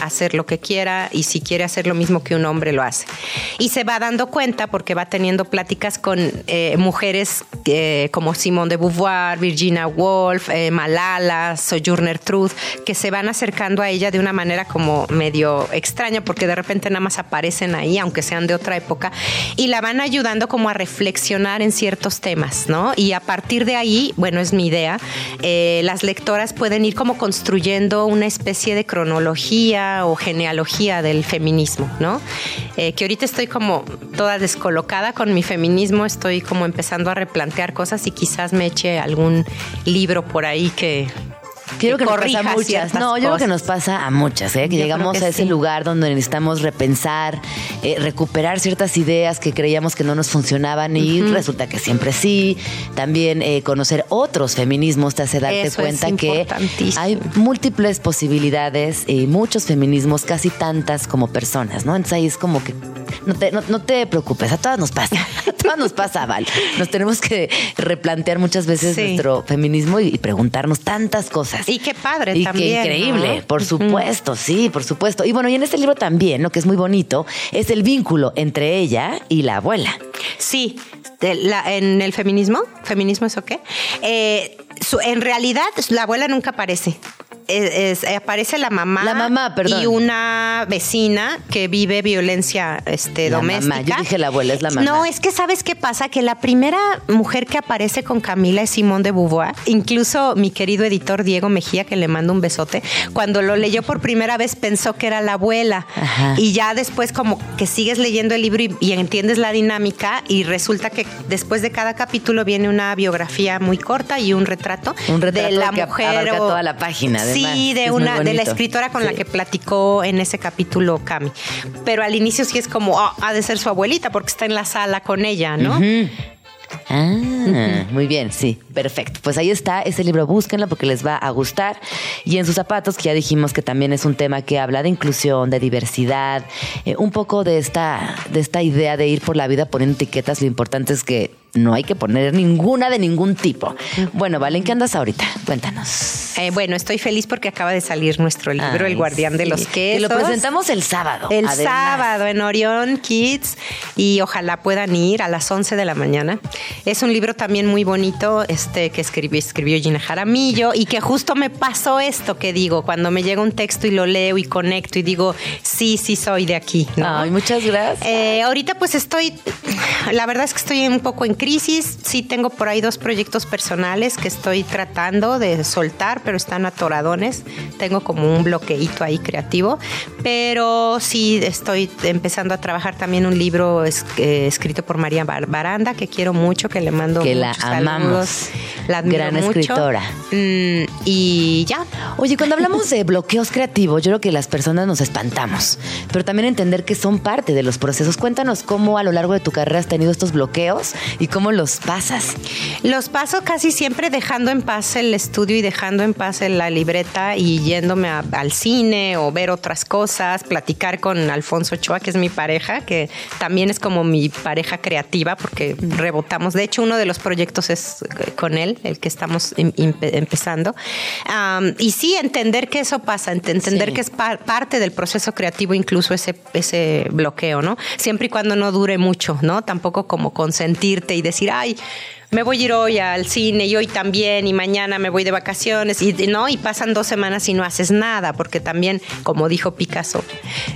hacer lo que quiera y si quiere hacer lo mismo que un hombre lo hace. Y se va dando cuenta porque va teniendo pláticas con eh, mujeres eh, como Simone de Beauvoir, Virginia Woolf, eh, Malala, Sojourner Truth, que se van acercando a ella de una manera como medio extraña porque de repente nada más aparecen ahí, aunque sean de otra época, y la van ayudando como a reflexionar en ciertos temas, ¿no? Y a partir de ahí, bueno, es mi idea, las lectoras pueden ir como construyendo una especie de cronología o genealogía del feminismo, ¿no? que ahorita estoy como toda descolocada con mi feminismo, estoy como empezando a replantear cosas y quizás me eche algún libro por ahí que, Quiero que, nos pasa a muchas. No, yo creo que nos pasa a muchas, ¿eh? que llegamos a ese lugar donde necesitamos repensar, eh, recuperar ciertas ideas que creíamos que no nos funcionaban y resulta que siempre sí. También eh, conocer otros feminismos te hace darte cuenta que hay múltiples posibilidades y muchos feminismos, casi tantas como personas, ¿no? Entonces ahí es como que no te, no, te preocupes, a todas nos pasa, a todas nos pasa, Val. Nos tenemos que replantear muchas veces nuestro feminismo y preguntarnos tantas cosas. Y qué padre y también. Qué increíble, por supuesto, sí, por supuesto. Y bueno, y en este libro también, lo que es muy bonito, es el vínculo entre ella y la abuela. Sí, en el feminismo, feminismo es o qué, eh, en realidad la abuela nunca aparece es, aparece la mamá, la mamá y una vecina que vive violencia este, doméstica. Yo dije la abuela, es la mamá. No, es que sabes qué pasa, que la primera mujer que aparece con Camila es Simón de Beauvoir. Incluso mi querido editor Diego Mejía, que le mando un besote, cuando lo leyó por primera vez pensó que era la abuela. Y ya después como que sigues leyendo el libro y, entiendes la dinámica y resulta que después de cada capítulo viene una biografía muy corta y un retrato, un retrato de la que mujer toda la página. Sí, de una de la escritora con la que platicó en ese capítulo Cami. Pero al inicio sí es como, oh, ha de ser su abuelita porque está en la sala con ella, ¿no? Ah, muy bien, sí, perfecto. Pues ahí está ese libro, búsquenlo porque les va a gustar. Y en sus zapatos, que ya dijimos que también es un tema que habla de inclusión, de diversidad, eh, un poco de esta, de esta idea de ir por la vida poniendo etiquetas. Lo importante es que no hay que poner ninguna de ningún tipo. Bueno, Valen, ¿qué andas ahorita? Cuéntanos. Eh, bueno, estoy feliz porque acaba de salir nuestro libro, El Guardián de los Quesos. Y lo presentamos el sábado. El sábado en Orión Kids y ojalá puedan ir a las 11 de la mañana. Es un libro también muy bonito este, que escribió, escribió Gina Jaramillo y que justo me pasó esto que digo, cuando me llega un texto y lo leo y conecto y digo, sí, sí soy de aquí. Ay, muchas gracias. Eh, ahorita pues estoy, la verdad es que estoy un poco en crisis. Sí tengo por ahí dos proyectos personales que estoy tratando de soltar, pero están atoradones. Tengo como un bloqueito ahí creativo. Pero sí estoy empezando a trabajar también un libro eh, escrito por María Baranda, que quiero mucho, que le mando que la amamos. La gran escritora. Mm, y ya. Oye, cuando hablamos de bloqueos creativos, yo creo que las personas nos espantamos, pero también entender que son parte de los procesos. Cuéntanos cómo a lo largo de tu carrera has tenido estos bloqueos y ¿Cómo los pasas? Los paso casi siempre dejando en paz el estudio y dejando en paz la libreta y yéndome al cine o ver otras cosas, platicar con Alfonso Ochoa, que es mi pareja, que también es como mi pareja creativa porque rebotamos. De hecho, uno de los proyectos es con él, el que estamos em, empezando. y sí, entender que eso pasa, entender que es parte del proceso creativo, incluso ese, ese bloqueo, ¿no? Siempre y cuando no dure mucho, ¿no? Tampoco como consentirte y decir, ay, me voy a ir hoy al cine y hoy también y mañana me voy de vacaciones y no y pasan dos semanas y no haces nada porque también como dijo Picasso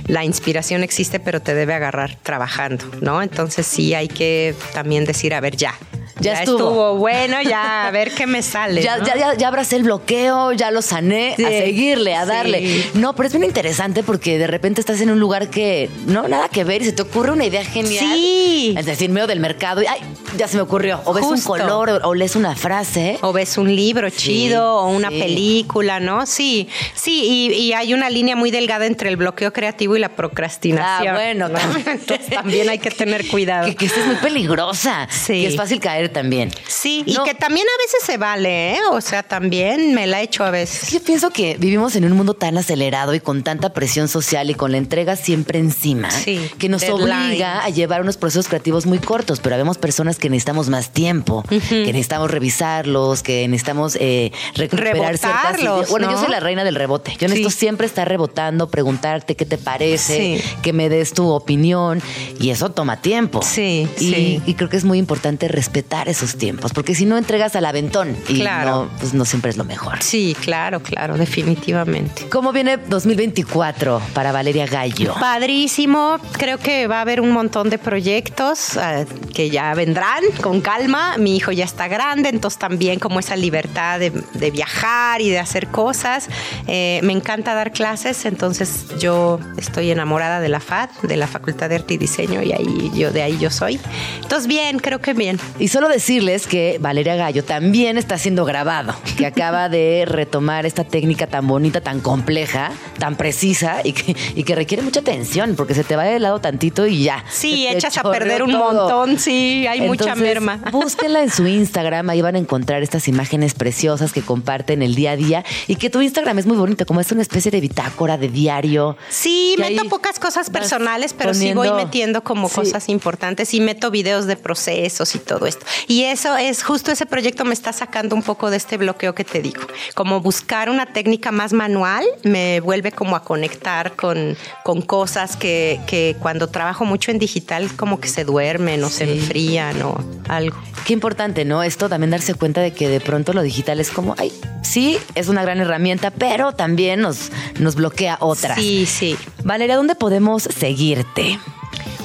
la inspiración existe pero te debe agarrar trabajando no entonces sí hay que también decir a ver ya ya, estuvo. bueno, ya a ver qué me sale. Ya, ya, ya, abracé el bloqueo, ya lo sané, a seguirle, a darle. No, pero es bien interesante porque de repente estás en un lugar que no nada que ver y se te ocurre una idea genial. Sí. Es decir, medio del mercado. Y, ay, ya se me ocurrió. O ves Justo. un color o, o lees una frase. O ves un libro chido o una película, ¿no? Sí, sí, y, y hay una línea muy delgada entre el bloqueo creativo y la procrastinación. Ah, bueno, ¿no? también. Entonces también hay que tener cuidado. Que, que esta es muy peligrosa. Sí. Y es fácil caer también. Sí, No. y que también a veces se vale, ¿eh? O sea, también me la he hecho a Es veces. que Yo pienso que vivimos en un mundo tan acelerado y con tanta presión social y con la entrega siempre encima Sí, que nos deadline. obliga a llevar unos procesos creativos muy cortos, pero habemos personas que necesitamos más tiempo, que necesitamos revisarlos, que necesitamos eh, recuperar ciertas ideas. Bueno, yo soy la reina del rebote. Yo necesito Sí. siempre estar rebotando, preguntarte qué te parece, Sí. que me des tu opinión y eso toma tiempo. Sí, y, sí. y creo que es muy importante respetar esos tiempos, porque si no entregas al aventón y Claro. no, pues no siempre es lo mejor. Sí, claro, claro, definitivamente. ¿Cómo viene 2024 para Valeria Gallo? Padrísimo, creo que va a haber un montón de proyectos eh, que ya vendrán con calma. Mi hijo ya está grande, entonces también como esa libertad de, de viajar y de hacer cosas. Eh, me encanta dar clases, entonces yo estoy enamorada de la FAD, de la Facultad de Arte y Diseño, y ahí yo de ahí yo soy. Entonces bien, creo que bien. Y solo decirles que Valeria Gallo también está siendo grabado, que acaba de retomar esta técnica tan bonita, tan compleja, tan precisa y que, y que requiere mucha atención, porque se te va de lado tantito y ya. Sí, echas a perder un todo. montón, sí, hay mucha merma. Búsquenla en su Instagram, ahí van a encontrar estas imágenes preciosas que comparten el día a día y que tu Instagram es muy bonito, como es una especie de bitácora, de diario. Sí, meto pocas cosas personales, pero sí voy poniendo- metiendo como Sí. cosas importantes y meto videos de procesos y todo esto. Y eso es justo ese proyecto me está sacando un poco de este bloqueo que te digo. Como buscar una técnica más manual me vuelve como a conectar con, con cosas que, que cuando trabajo mucho en digital como que se duermen o se enfrían o algo. Qué importante, ¿no? Esto también darse cuenta de que de pronto lo digital es como, ay, sí, es una gran herramienta, pero también nos, nos bloquea otras. Sí, sí. Valeria, ¿dónde podemos seguirte?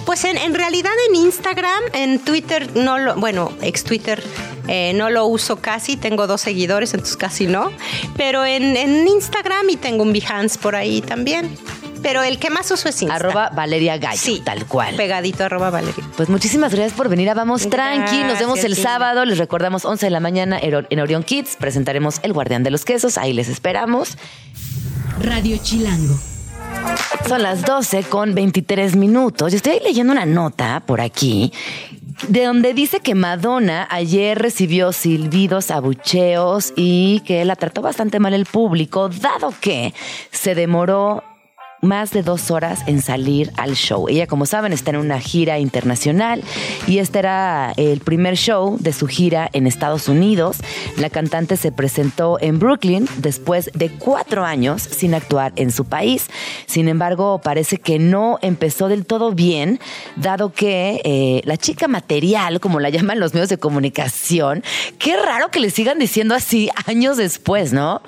Pues en, en realidad en Instagram, en Twitter no lo, bueno, ex Twitter eh, no lo uso casi, tengo dos seguidores, entonces casi no. Pero en, en Instagram y tengo un Behance por ahí también. Pero el que más uso es Instagram. Arroba Valeria Gallo, Sí, tal cual. Pegadito arroba Valeria. Pues muchísimas gracias por venir a Vamos Tranqui. Nos vemos el Gracias, sábado. Les recordamos 11 de la mañana en Orion Kids. Presentaremos El Guardián de los Quesos. Ahí les esperamos. Radio Chilango. Son las 12 con 23 minutos. Yo estoy leyendo una nota por aquí de donde dice que Madonna ayer recibió silbidos, abucheos y que la trató bastante mal el público, dado que se demoró más de dos horas en salir al show. Ella, como saben, está en una gira internacional y este era el primer show de su gira en Estados Unidos. La cantante se presentó en Brooklyn después de cuatro años sin actuar en su país. Sin embargo, parece que no empezó del todo bien, dado que eh, la chica material, como la llaman los medios de comunicación, qué raro que le sigan diciendo así años después, ¿no?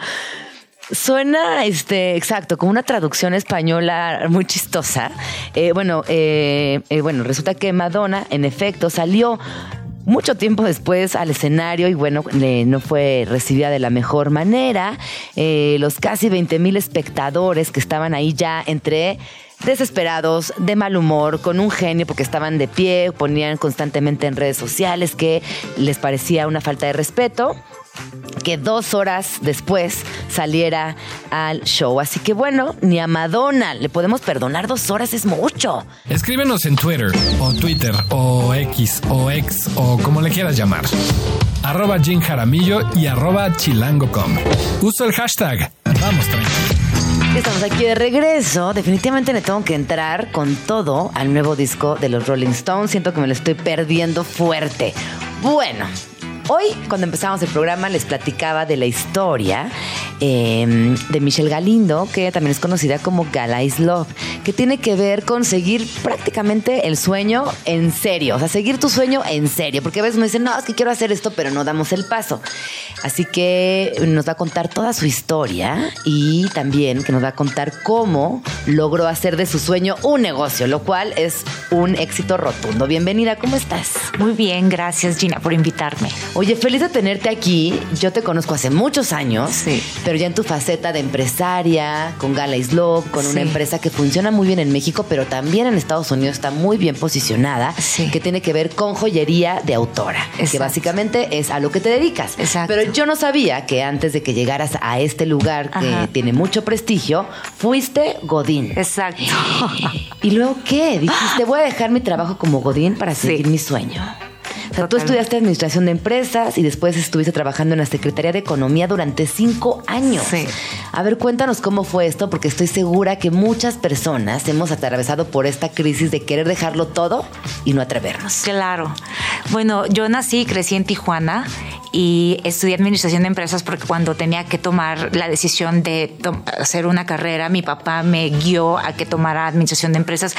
Suena, este, exacto, como una traducción española muy chistosa. Eh, bueno, eh, eh, bueno, resulta que Madonna, en efecto, salió mucho tiempo después al escenario y bueno, no fue recibida de la mejor manera. Eh, los casi 20 mil espectadores que estaban ahí ya entre desesperados, de mal humor, con un genio porque estaban de pie, ponían constantemente en redes sociales que les parecía una falta de respeto que dos horas después saliera al show. Así que bueno, ni a Madonna le podemos perdonar dos horas, es mucho. Escríbenos en Twitter o Twitter o X o X o como le quieras llamar. Arroba Jim Jaramillo y arroba chilango.com. Uso el hashtag Vamos Tranqui. Estamos aquí de regreso. Definitivamente le tengo que entrar con todo al nuevo disco de los Rolling Stones. Siento que me lo estoy perdiendo fuerte. Bueno. Hoy, cuando empezamos el programa, les platicaba de la historia eh, de Michelle Galindo, que también es conocida como Galais Love, que tiene que ver con seguir prácticamente el sueño en serio, o sea, seguir tu sueño en serio, porque a veces uno dice, no, es que quiero hacer esto, pero no damos el paso. Así que nos va a contar toda su historia y también que nos va a contar cómo logró hacer de su sueño un negocio, lo cual es un éxito rotundo. Bienvenida, ¿cómo estás? Muy bien, gracias Gina por invitarme. Oye, feliz de tenerte aquí. Yo te conozco hace muchos años. Sí. Pero ya en tu faceta de empresaria, con Gala Slow, con una empresa que funciona muy bien en México, pero también en Estados Unidos está muy bien posicionada, Sí. que tiene que ver con joyería de autora, que Exacto. básicamente es a lo que te dedicas. Exacto. Pero yo no sabía que antes de que llegaras a este lugar que Ajá. tiene mucho prestigio, fuiste Godín. Exacto. ¿Y luego qué? Dijiste, voy a dejar mi trabajo como Godín para seguir mi sueño. O sea, tú estudiaste administración de empresas y después estuviste trabajando en la Secretaría de Economía durante cinco años. Sí. A ver, cuéntanos cómo fue esto, porque estoy segura que muchas personas hemos atravesado por esta crisis de querer dejarlo todo y no atrevernos. Claro. Bueno, yo nací y crecí en Tijuana y estudié administración de empresas porque cuando tenía que tomar la decisión de hacer una carrera, mi papá me guió a que tomara administración de empresas,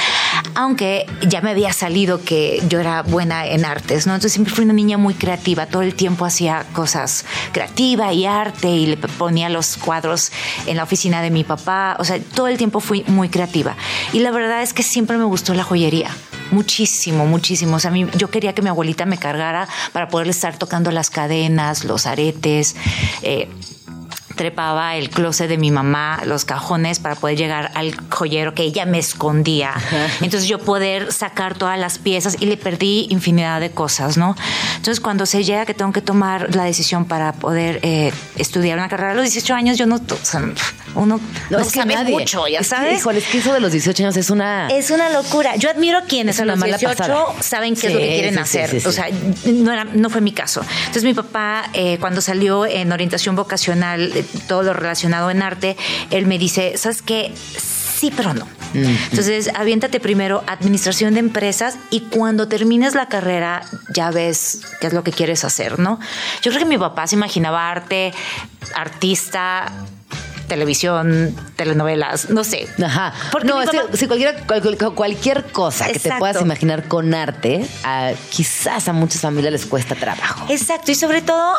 aunque ya me había salido que yo era buena en artes, ¿no? Entonces siempre fui una niña muy creativa, todo el tiempo hacía cosas creativa y arte y le ponía los cuadros en la oficina de mi papá, o sea, todo el tiempo fui muy creativa. Y la verdad es que siempre me gustó la joyería. Muchísimo, muchísimo. O sea, a mí, yo quería que mi abuelita me cargara para poderle estar tocando las cadenas, los aretes. eh, trepaba el closet de mi mamá, los cajones para poder llegar al joyero que ella me escondía. Entonces yo poder sacar todas las piezas y le perdí infinidad de cosas, ¿no? Entonces cuando se llega que tengo que tomar la decisión para poder eh, estudiar una carrera a los 18 años, yo no, o sea, uno no, es que sabe nadie. mucho, ya Es sabes. Híjole, es que eso de los 18 años es una... Es una locura. Yo admiro a quienes Es a los mala 18 pasada. saben qué Sí, es lo que quieren sí, hacer. sí. O sea, no, era- no fue mi caso. Entonces mi papá, eh, cuando salió en orientación vocacional, eh, todo lo relacionado en arte, él me dice, ¿sabes qué? Sí, pero no. Entonces, aviéntate primero administración de empresas y cuando termines la carrera ya ves qué es lo que quieres hacer, ¿no? Yo creo que mi papá se imaginaba arte, artista, televisión, telenovelas, no sé. Ajá. Porque no, papá- si cualquiera- cual- cual- cualquier cosa que te puedas imaginar con arte, a- quizás a muchas familias les cuesta trabajo. Exacto, y sobre todo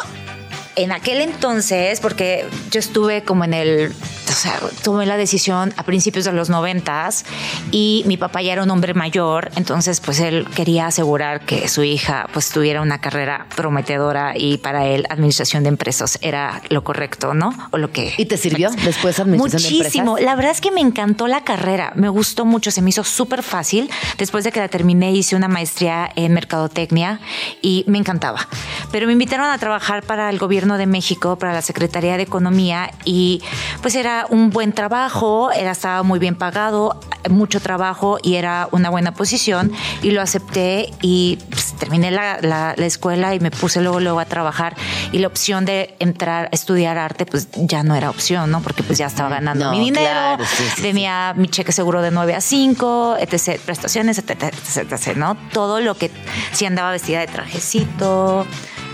en aquel entonces, porque yo estuve como en el, o sea, tomé la decisión a principios de los noventas y mi papá ya era un hombre mayor, entonces pues él quería asegurar que su hija pues tuviera una carrera prometedora y para él administración de empresas era lo correcto, ¿no? O lo que... ¿Y te sirvió después administración de Muchísimo. La verdad es que me encantó la carrera. Me gustó mucho. Se me hizo súper fácil. Después de que la terminé, hice una maestría en mercadotecnia y me encantaba. Pero me invitaron a trabajar para el gobierno de México, para la Secretaría de Economía y pues era un buen trabajo, era, estaba muy bien pagado, mucho trabajo y era una buena posición y lo acepté y pues, terminé la, la- la escuela y me puse luego, luego a trabajar y la opción de entrar a estudiar arte pues ya no era opción, ¿no? Porque pues ya estaba ganando No, mi dinero, claro, sí, sí, tenía mi cheque seguro de 9 a 5, etc, prestaciones, etc, etc, etc, ¿no? Todo lo que si andaba vestida de trajecito,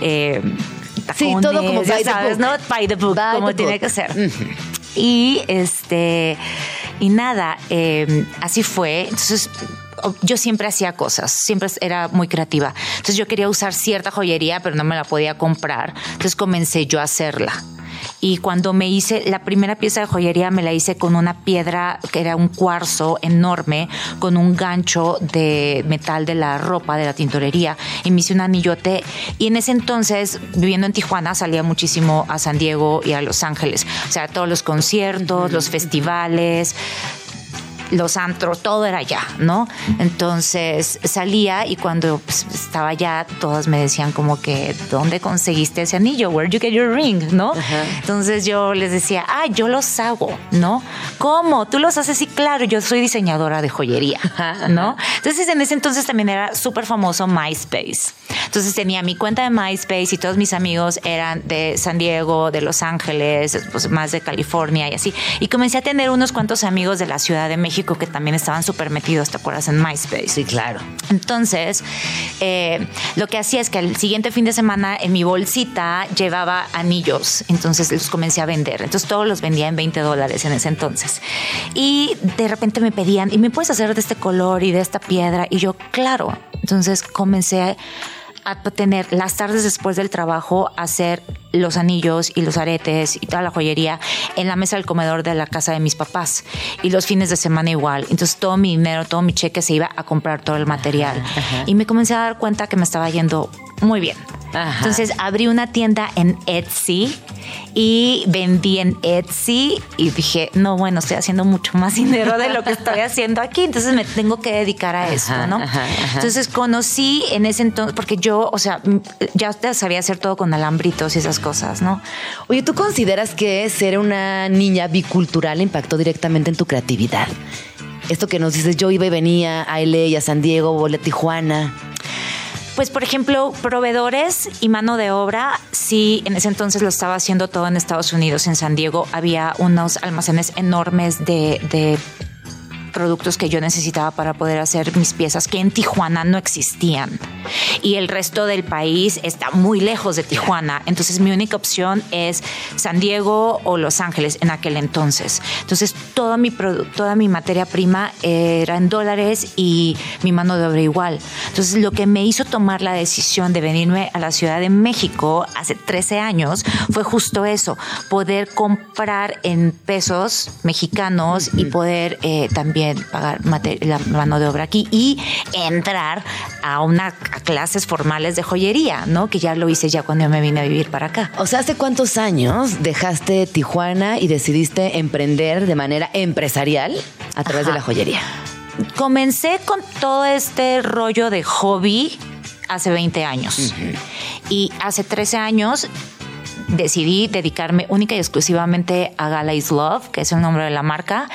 eh, Sí, tacones, todo como ya by the sabes, book. ¿no? By the book, By como the tiene book. que ser. Y este, y nada, eh, así fue. Entonces, yo siempre hacía cosas, siempre era muy creativa. Entonces, yo quería usar cierta joyería, pero no me la podía comprar. Entonces, comencé yo a hacerla. Y cuando me hice la primera pieza de joyería, me la hice con una piedra que era un cuarzo enorme, con un gancho de metal de la ropa, de la tintorería. Y me hice un anillote. Y en ese entonces, viviendo en Tijuana, salía muchísimo a San Diego y a Los Ángeles. O sea, todos los conciertos, los festivales los antros, todo era allá, ¿no? Entonces salía y cuando pues, estaba allá, todas me decían como que, ¿dónde conseguiste ese anillo? Where you get your ring, ¿no? Entonces yo les decía, ah, yo los hago, ¿no? ¿Cómo? ¿Tú los haces? Sí, claro, yo soy diseñadora de joyería, ¿no? Entonces en ese entonces también era súper famoso MySpace. Entonces tenía mi cuenta de MySpace y todos mis amigos eran de San Diego, de Los Ángeles, pues más de California y así. Y comencé a tener unos cuantos amigos de la Ciudad de México que también estaban súper metidos, ¿te acuerdas? En MySpace. Sí, claro. Entonces, eh, lo que hacía es que al siguiente fin de semana en mi bolsita llevaba anillos. Entonces los comencé a vender. Entonces todos los vendía en 20 dólares en ese entonces. Y de repente me pedían, ¿y me puedes hacer de este color y de esta piedra? Y yo, claro. Entonces comencé a tener las tardes después del trabajo a hacer los anillos y los aretes y toda la joyería en la mesa del comedor de la casa de mis papás. Y los fines de semana igual. Entonces todo mi dinero, todo mi cheque se iba a comprar todo el material. Y me comencé a dar cuenta que me estaba yendo muy bien. Ajá. Entonces abrí una tienda en Etsy y vendí en Etsy y dije, no, bueno, estoy haciendo mucho más dinero de lo que estoy haciendo aquí, entonces me tengo que dedicar a esto, ¿no? ajá, ajá. Entonces conocí en ese entonces, porque yo, o sea, ya sabía hacer todo con alambritos y esas cosas, ¿no? Oye, ¿tú consideras que ser una niña bicultural impactó directamente en tu creatividad? Esto que nos dices, yo iba y venía a LA, a San Diego, volé a Tijuana. Pues, por ejemplo, proveedores y mano de obra, sí, en ese entonces lo estaba haciendo todo en Estados Unidos, en San Diego. Había unos almacenes enormes de, de productos que yo necesitaba para poder hacer mis piezas que en Tijuana no existían. Y el resto del país está muy lejos de Tijuana. Entonces mi única opción es San Diego o Los Ángeles en aquel entonces. Entonces toda mi, toda mi materia prima era en dólares y mi mano de obra igual. Entonces lo que me hizo tomar la decisión de venirme a la Ciudad de México hace 13 años fue justo eso, poder comprar en pesos mexicanos y poder eh, también pagar la mano de obra aquí y entrar a una a clases formales de joyería, ¿no? Que ya lo hice ya cuando me vine a vivir para acá. O sea, ¿hace cuántos años dejaste Tijuana y decidiste emprender de manera empresarial a través de la joyería? Comencé con todo este rollo de hobby hace 20 años. Y hace 13 años decidí dedicarme única y exclusivamente a Gala is Love, que es el nombre de la marca,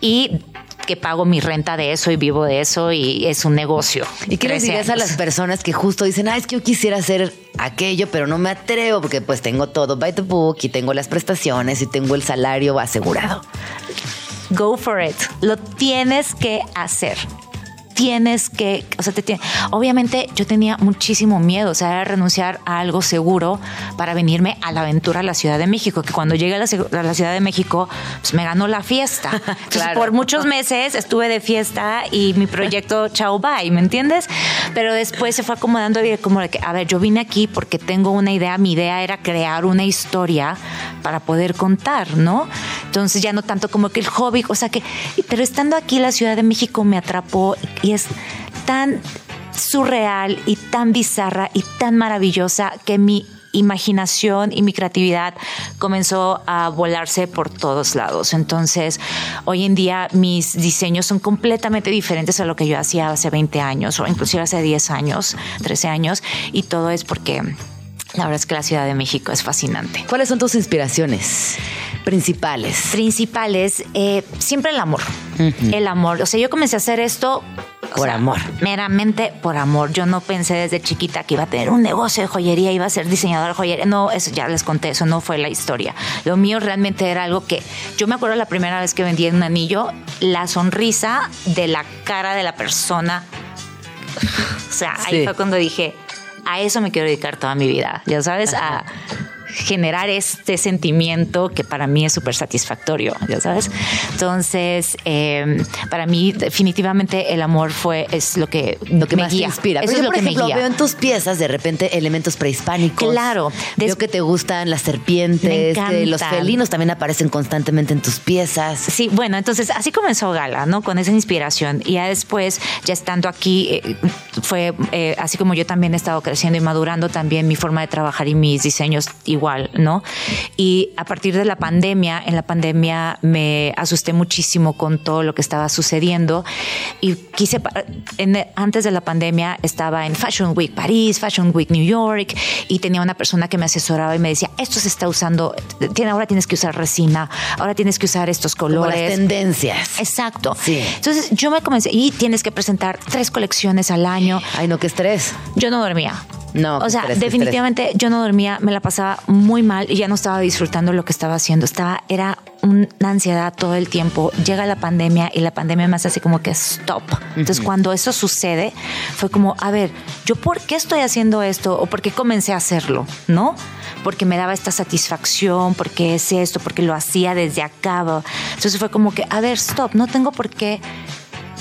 y que pago mi renta de eso y vivo de eso y es un negocio. ¿Y qué les 13 dirías a las personas que justo dicen, ah, es que yo quisiera hacer aquello, pero no me atrevo porque pues tengo todo by the book y tengo las prestaciones y tengo el salario asegurado? Go for it. Lo tienes que hacer. Tienes que, o sea, te tiene- obviamente yo tenía muchísimo miedo, o sea, era renunciar a algo seguro para venirme a la aventura a la Ciudad de México, que cuando llegué a la, ci- a la Ciudad de México, pues me ganó la fiesta. Entonces, por muchos meses estuve de fiesta y mi proyecto chao bye, ¿me entiendes? Pero después se fue acomodando y como de que, a ver, yo vine aquí porque tengo una idea, mi idea era crear una historia para poder contar, ¿no? Entonces ya no tanto como que el hobby, o sea que, pero estando aquí la Ciudad de México me atrapó y es tan surreal y tan bizarra y tan maravillosa que mi imaginación y mi creatividad comenzó a volarse por todos lados. Entonces, hoy en día mis diseños son completamente diferentes a lo que yo hacía hace 20 años o inclusive hace 10 años, 13 años, y todo es porque la verdad es que la Ciudad de México es fascinante. ¿Cuáles son tus inspiraciones principales? Principales, eh, siempre el amor. El amor. O sea, yo comencé a hacer esto. O Por sea, amor. Meramente por amor. Yo no pensé desde chiquita que iba a tener un negocio de joyería, iba a ser diseñadora de joyería. No, eso ya les conté, eso no fue la historia. Lo mío realmente era algo que yo me acuerdo la primera vez que vendí un anillo, la sonrisa de la cara de la persona. O sea, ahí Sí. fue cuando dije, a eso me quiero dedicar toda mi vida. Ya sabes, a generar este sentimiento que para mí es súper satisfactorio, ya sabes. Entonces, eh, para mí definitivamente el amor fue es lo que Lo que me más guía. inspira. Eso Pero es yo, lo por que me ejemplo, guía. veo en tus piezas de repente elementos prehispánicos. Claro. Veo Des- que te gustan las serpientes, Me los felinos también aparecen constantemente en tus piezas. Sí, bueno, entonces así comenzó Gala, ¿no? Con esa inspiración. Y ya después, ya estando aquí, eh, fue eh, así como yo también he estado creciendo y madurando también mi forma de trabajar y mis diseños igual, ¿no? Y a partir de la pandemia, en la pandemia me asusté muchísimo con todo lo que estaba sucediendo y quise, en- antes de la pandemia estaba en Fashion Week París, Fashion Week New York y tenía una persona que me asesoraba y me decía, esto se está usando, tiene, ahora tienes que usar resina, ahora tienes que usar estos Como las colores. tendencias. Exacto. Sí. Entonces yo me comencé y tienes que presentar tres colecciones al año. Ay, no, qué estrés. Yo no dormía. No, O sea, estrés, definitivamente yo no dormía, me la pasaba muy mal y ya no estaba disfrutando lo que estaba haciendo. Estaba, era una ansiedad todo el tiempo. Llega la pandemia y la pandemia me hace así como que stop. Entonces, cuando eso sucede, fue como, a ver, ¿yo por qué estoy haciendo esto? ¿O por qué comencé a hacerlo? ¿No? Porque me daba esta satisfacción, porque es esto, porque lo hacía desde acá. Entonces fue como que, a ver, stop, no tengo por qué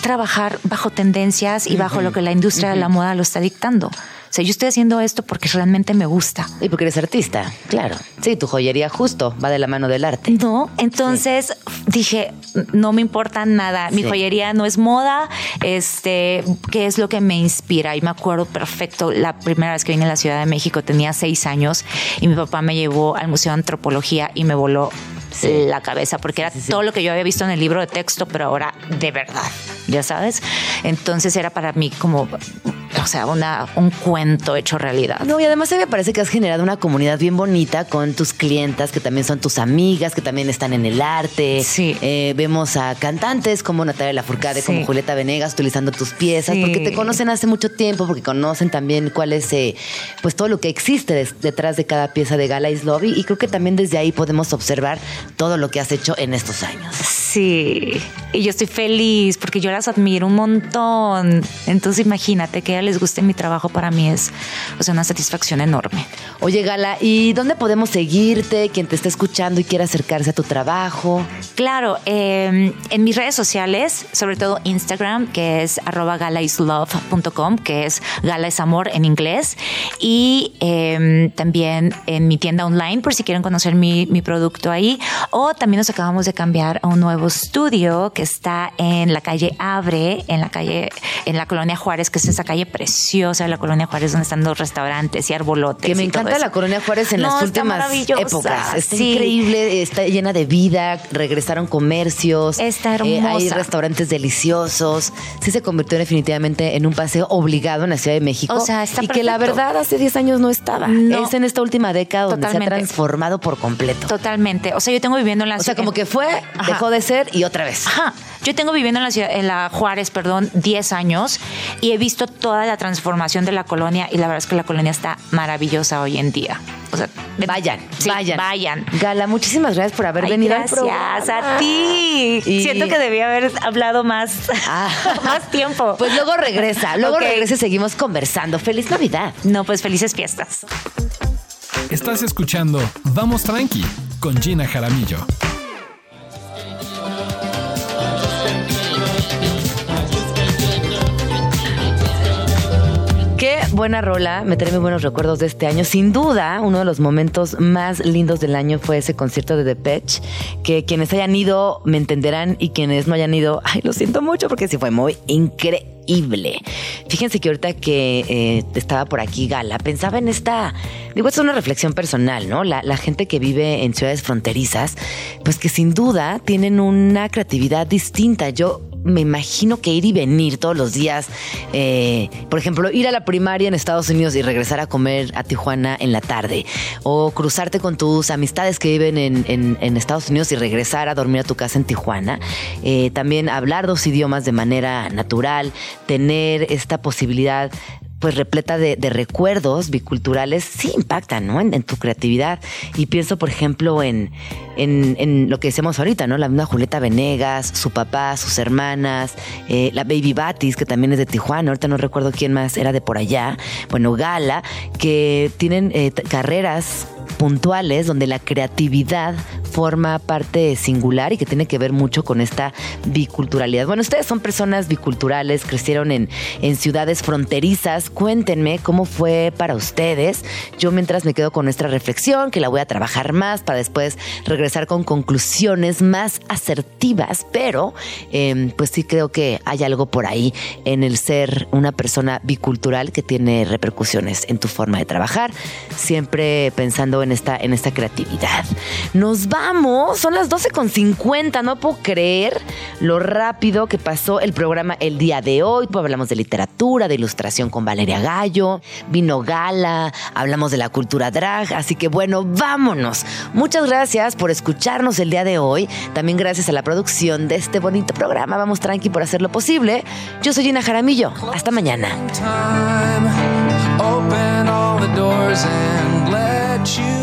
trabajar bajo tendencias y bajo lo que la industria de la moda lo está dictando. O sea, yo estoy haciendo esto porque realmente me gusta. Y porque eres artista, claro. Sí, tu joyería justo va de la mano del arte. No, entonces dije, no me importa nada. Mi Sí. joyería no es moda. Este, ¿qué es lo que me inspira? Y me acuerdo perfecto la primera vez que vine a la Ciudad de México, tenía seis años y mi papá me llevó al Museo de Antropología y me voló la cabeza porque era todo lo que yo había visto en el libro de texto, pero ahora de verdad, ya sabes. Entonces era para mí como, o sea, una, un cuento hecho realidad. No, y además a mí me parece que has generado una comunidad bien bonita con tus clientas, que también son tus amigas, que también están en el arte. Sí. Eh, vemos a cantantes como Natalia Lafourcade, Sí. como Julieta Venegas, utilizando tus piezas, Sí. porque te conocen hace mucho tiempo, porque conocen también cuál es, eh, pues todo lo que existe des- detrás de cada pieza de Gala is Love. Y creo que también desde ahí podemos observar todo lo que has hecho en estos años. Sí, y yo estoy feliz porque yo las admiro un montón. Entonces imagínate que les guste mi trabajo para mí es o sea, una satisfacción enorme. Oye, Gala, ¿y dónde podemos seguirte? Quien te está escuchando y quiera acercarse a tu trabajo. Claro, eh, en mis redes sociales, sobre todo Instagram, que es arroba galaislove.com, que es gala es amor en inglés, y eh, también en mi tienda online, por si quieren conocer mi, mi producto ahí, o también nos acabamos de cambiar a un nuevo estudio que está en la calle Abre, en la calle, en la colonia Juárez, que es esa calle preciosa la colonia Juárez, donde están los restaurantes y arbolotes. Que me y todo encanta eso. la Colonia Juárez en No, las últimas épocas. Está sí. increíble, está llena de vida, regresaron comercios. Está eh, hay hermosa. restaurantes deliciosos. Sí se convirtió definitivamente en un paseo obligado en la Ciudad de México. O sea, está Y que la verdad hace 10 años no estaba. No. Es en esta última década donde se ha transformado por completo. Totalmente. O sea, yo tengo viviendo en la O sea, como que fue, Ajá. dejó de ser y otra vez. Ajá. Yo tengo viviendo en la ciudad, en la Juárez, perdón, 10 años y he visto toda la transformación de la colonia y la verdad es que la colonia está maravillosa hoy en día. O sea, Vayan, sí, vayan. vayan. Gala, muchísimas gracias por haber Ay, venido gracias al programa. a ti. Y- Siento que debía haber hablado más, Ah. más tiempo. Pues luego regresa, luego Ok. regresa y seguimos conversando. ¡Feliz Navidad! No, pues felices fiestas. Estás escuchando Vamos Tranqui con Gina Jaramillo. Buena rola, me trae muy buenos recuerdos de este año. Sin duda, uno de los momentos más lindos del año fue ese concierto de Depeche, que quienes hayan ido me entenderán y quienes no hayan ido, ay, lo siento mucho porque sí fue muy increíble. Fíjense que ahorita que eh, estaba por aquí Gala, pensaba en esta, digo, esto es una reflexión personal, ¿no? La, la gente que vive en ciudades fronterizas, pues que sin duda tienen una creatividad distinta. Yo me imagino que ir y venir todos los días, eh, por ejemplo, ir a la primaria en Estados Unidos y regresar a comer a Tijuana en la tarde, o cruzarte con tus amistades que viven en, Estados Unidos y regresar a dormir a tu casa en Tijuana, Eh, también hablar dos idiomas de manera natural, tener esta posibilidad pues repleta de, de recuerdos biculturales, sí impactan, ¿no? En, tu creatividad. Y pienso, por ejemplo, en, en, en lo que decíamos ahorita, ¿no? La misma Julieta Venegas, su papá, sus hermanas, eh, la Baby Batis, que también es de Tijuana, ahorita no recuerdo quién más era de por allá, bueno, Gala, que tienen eh, carreras puntuales donde la creatividad forma parte singular y que tiene que ver mucho con esta biculturalidad. Bueno, ustedes son personas biculturales, crecieron en, en ciudades fronterizas. Cuéntenme cómo fue para ustedes. Yo mientras me quedo con nuestra reflexión, que la voy a trabajar más para después regresar con conclusiones más asertivas, pero eh, pues sí creo que hay algo por ahí en el ser una persona bicultural que tiene repercusiones en tu forma de trabajar, siempre pensando en esta, en esta creatividad. Nos vamos, son las 12.50, no puedo creer lo rápido que pasó el programa el día de hoy. Pues hablamos de literatura, de ilustración con Valeria Gallo, vino Gala, hablamos de la cultura drag, así que bueno, vámonos. Muchas gracias por escucharnos el día de hoy. También gracias a la producción de este bonito programa. Vamos tranqui por hacerlo posible. Yo soy Gina Jaramillo. Hasta mañana. Open all the doors and let you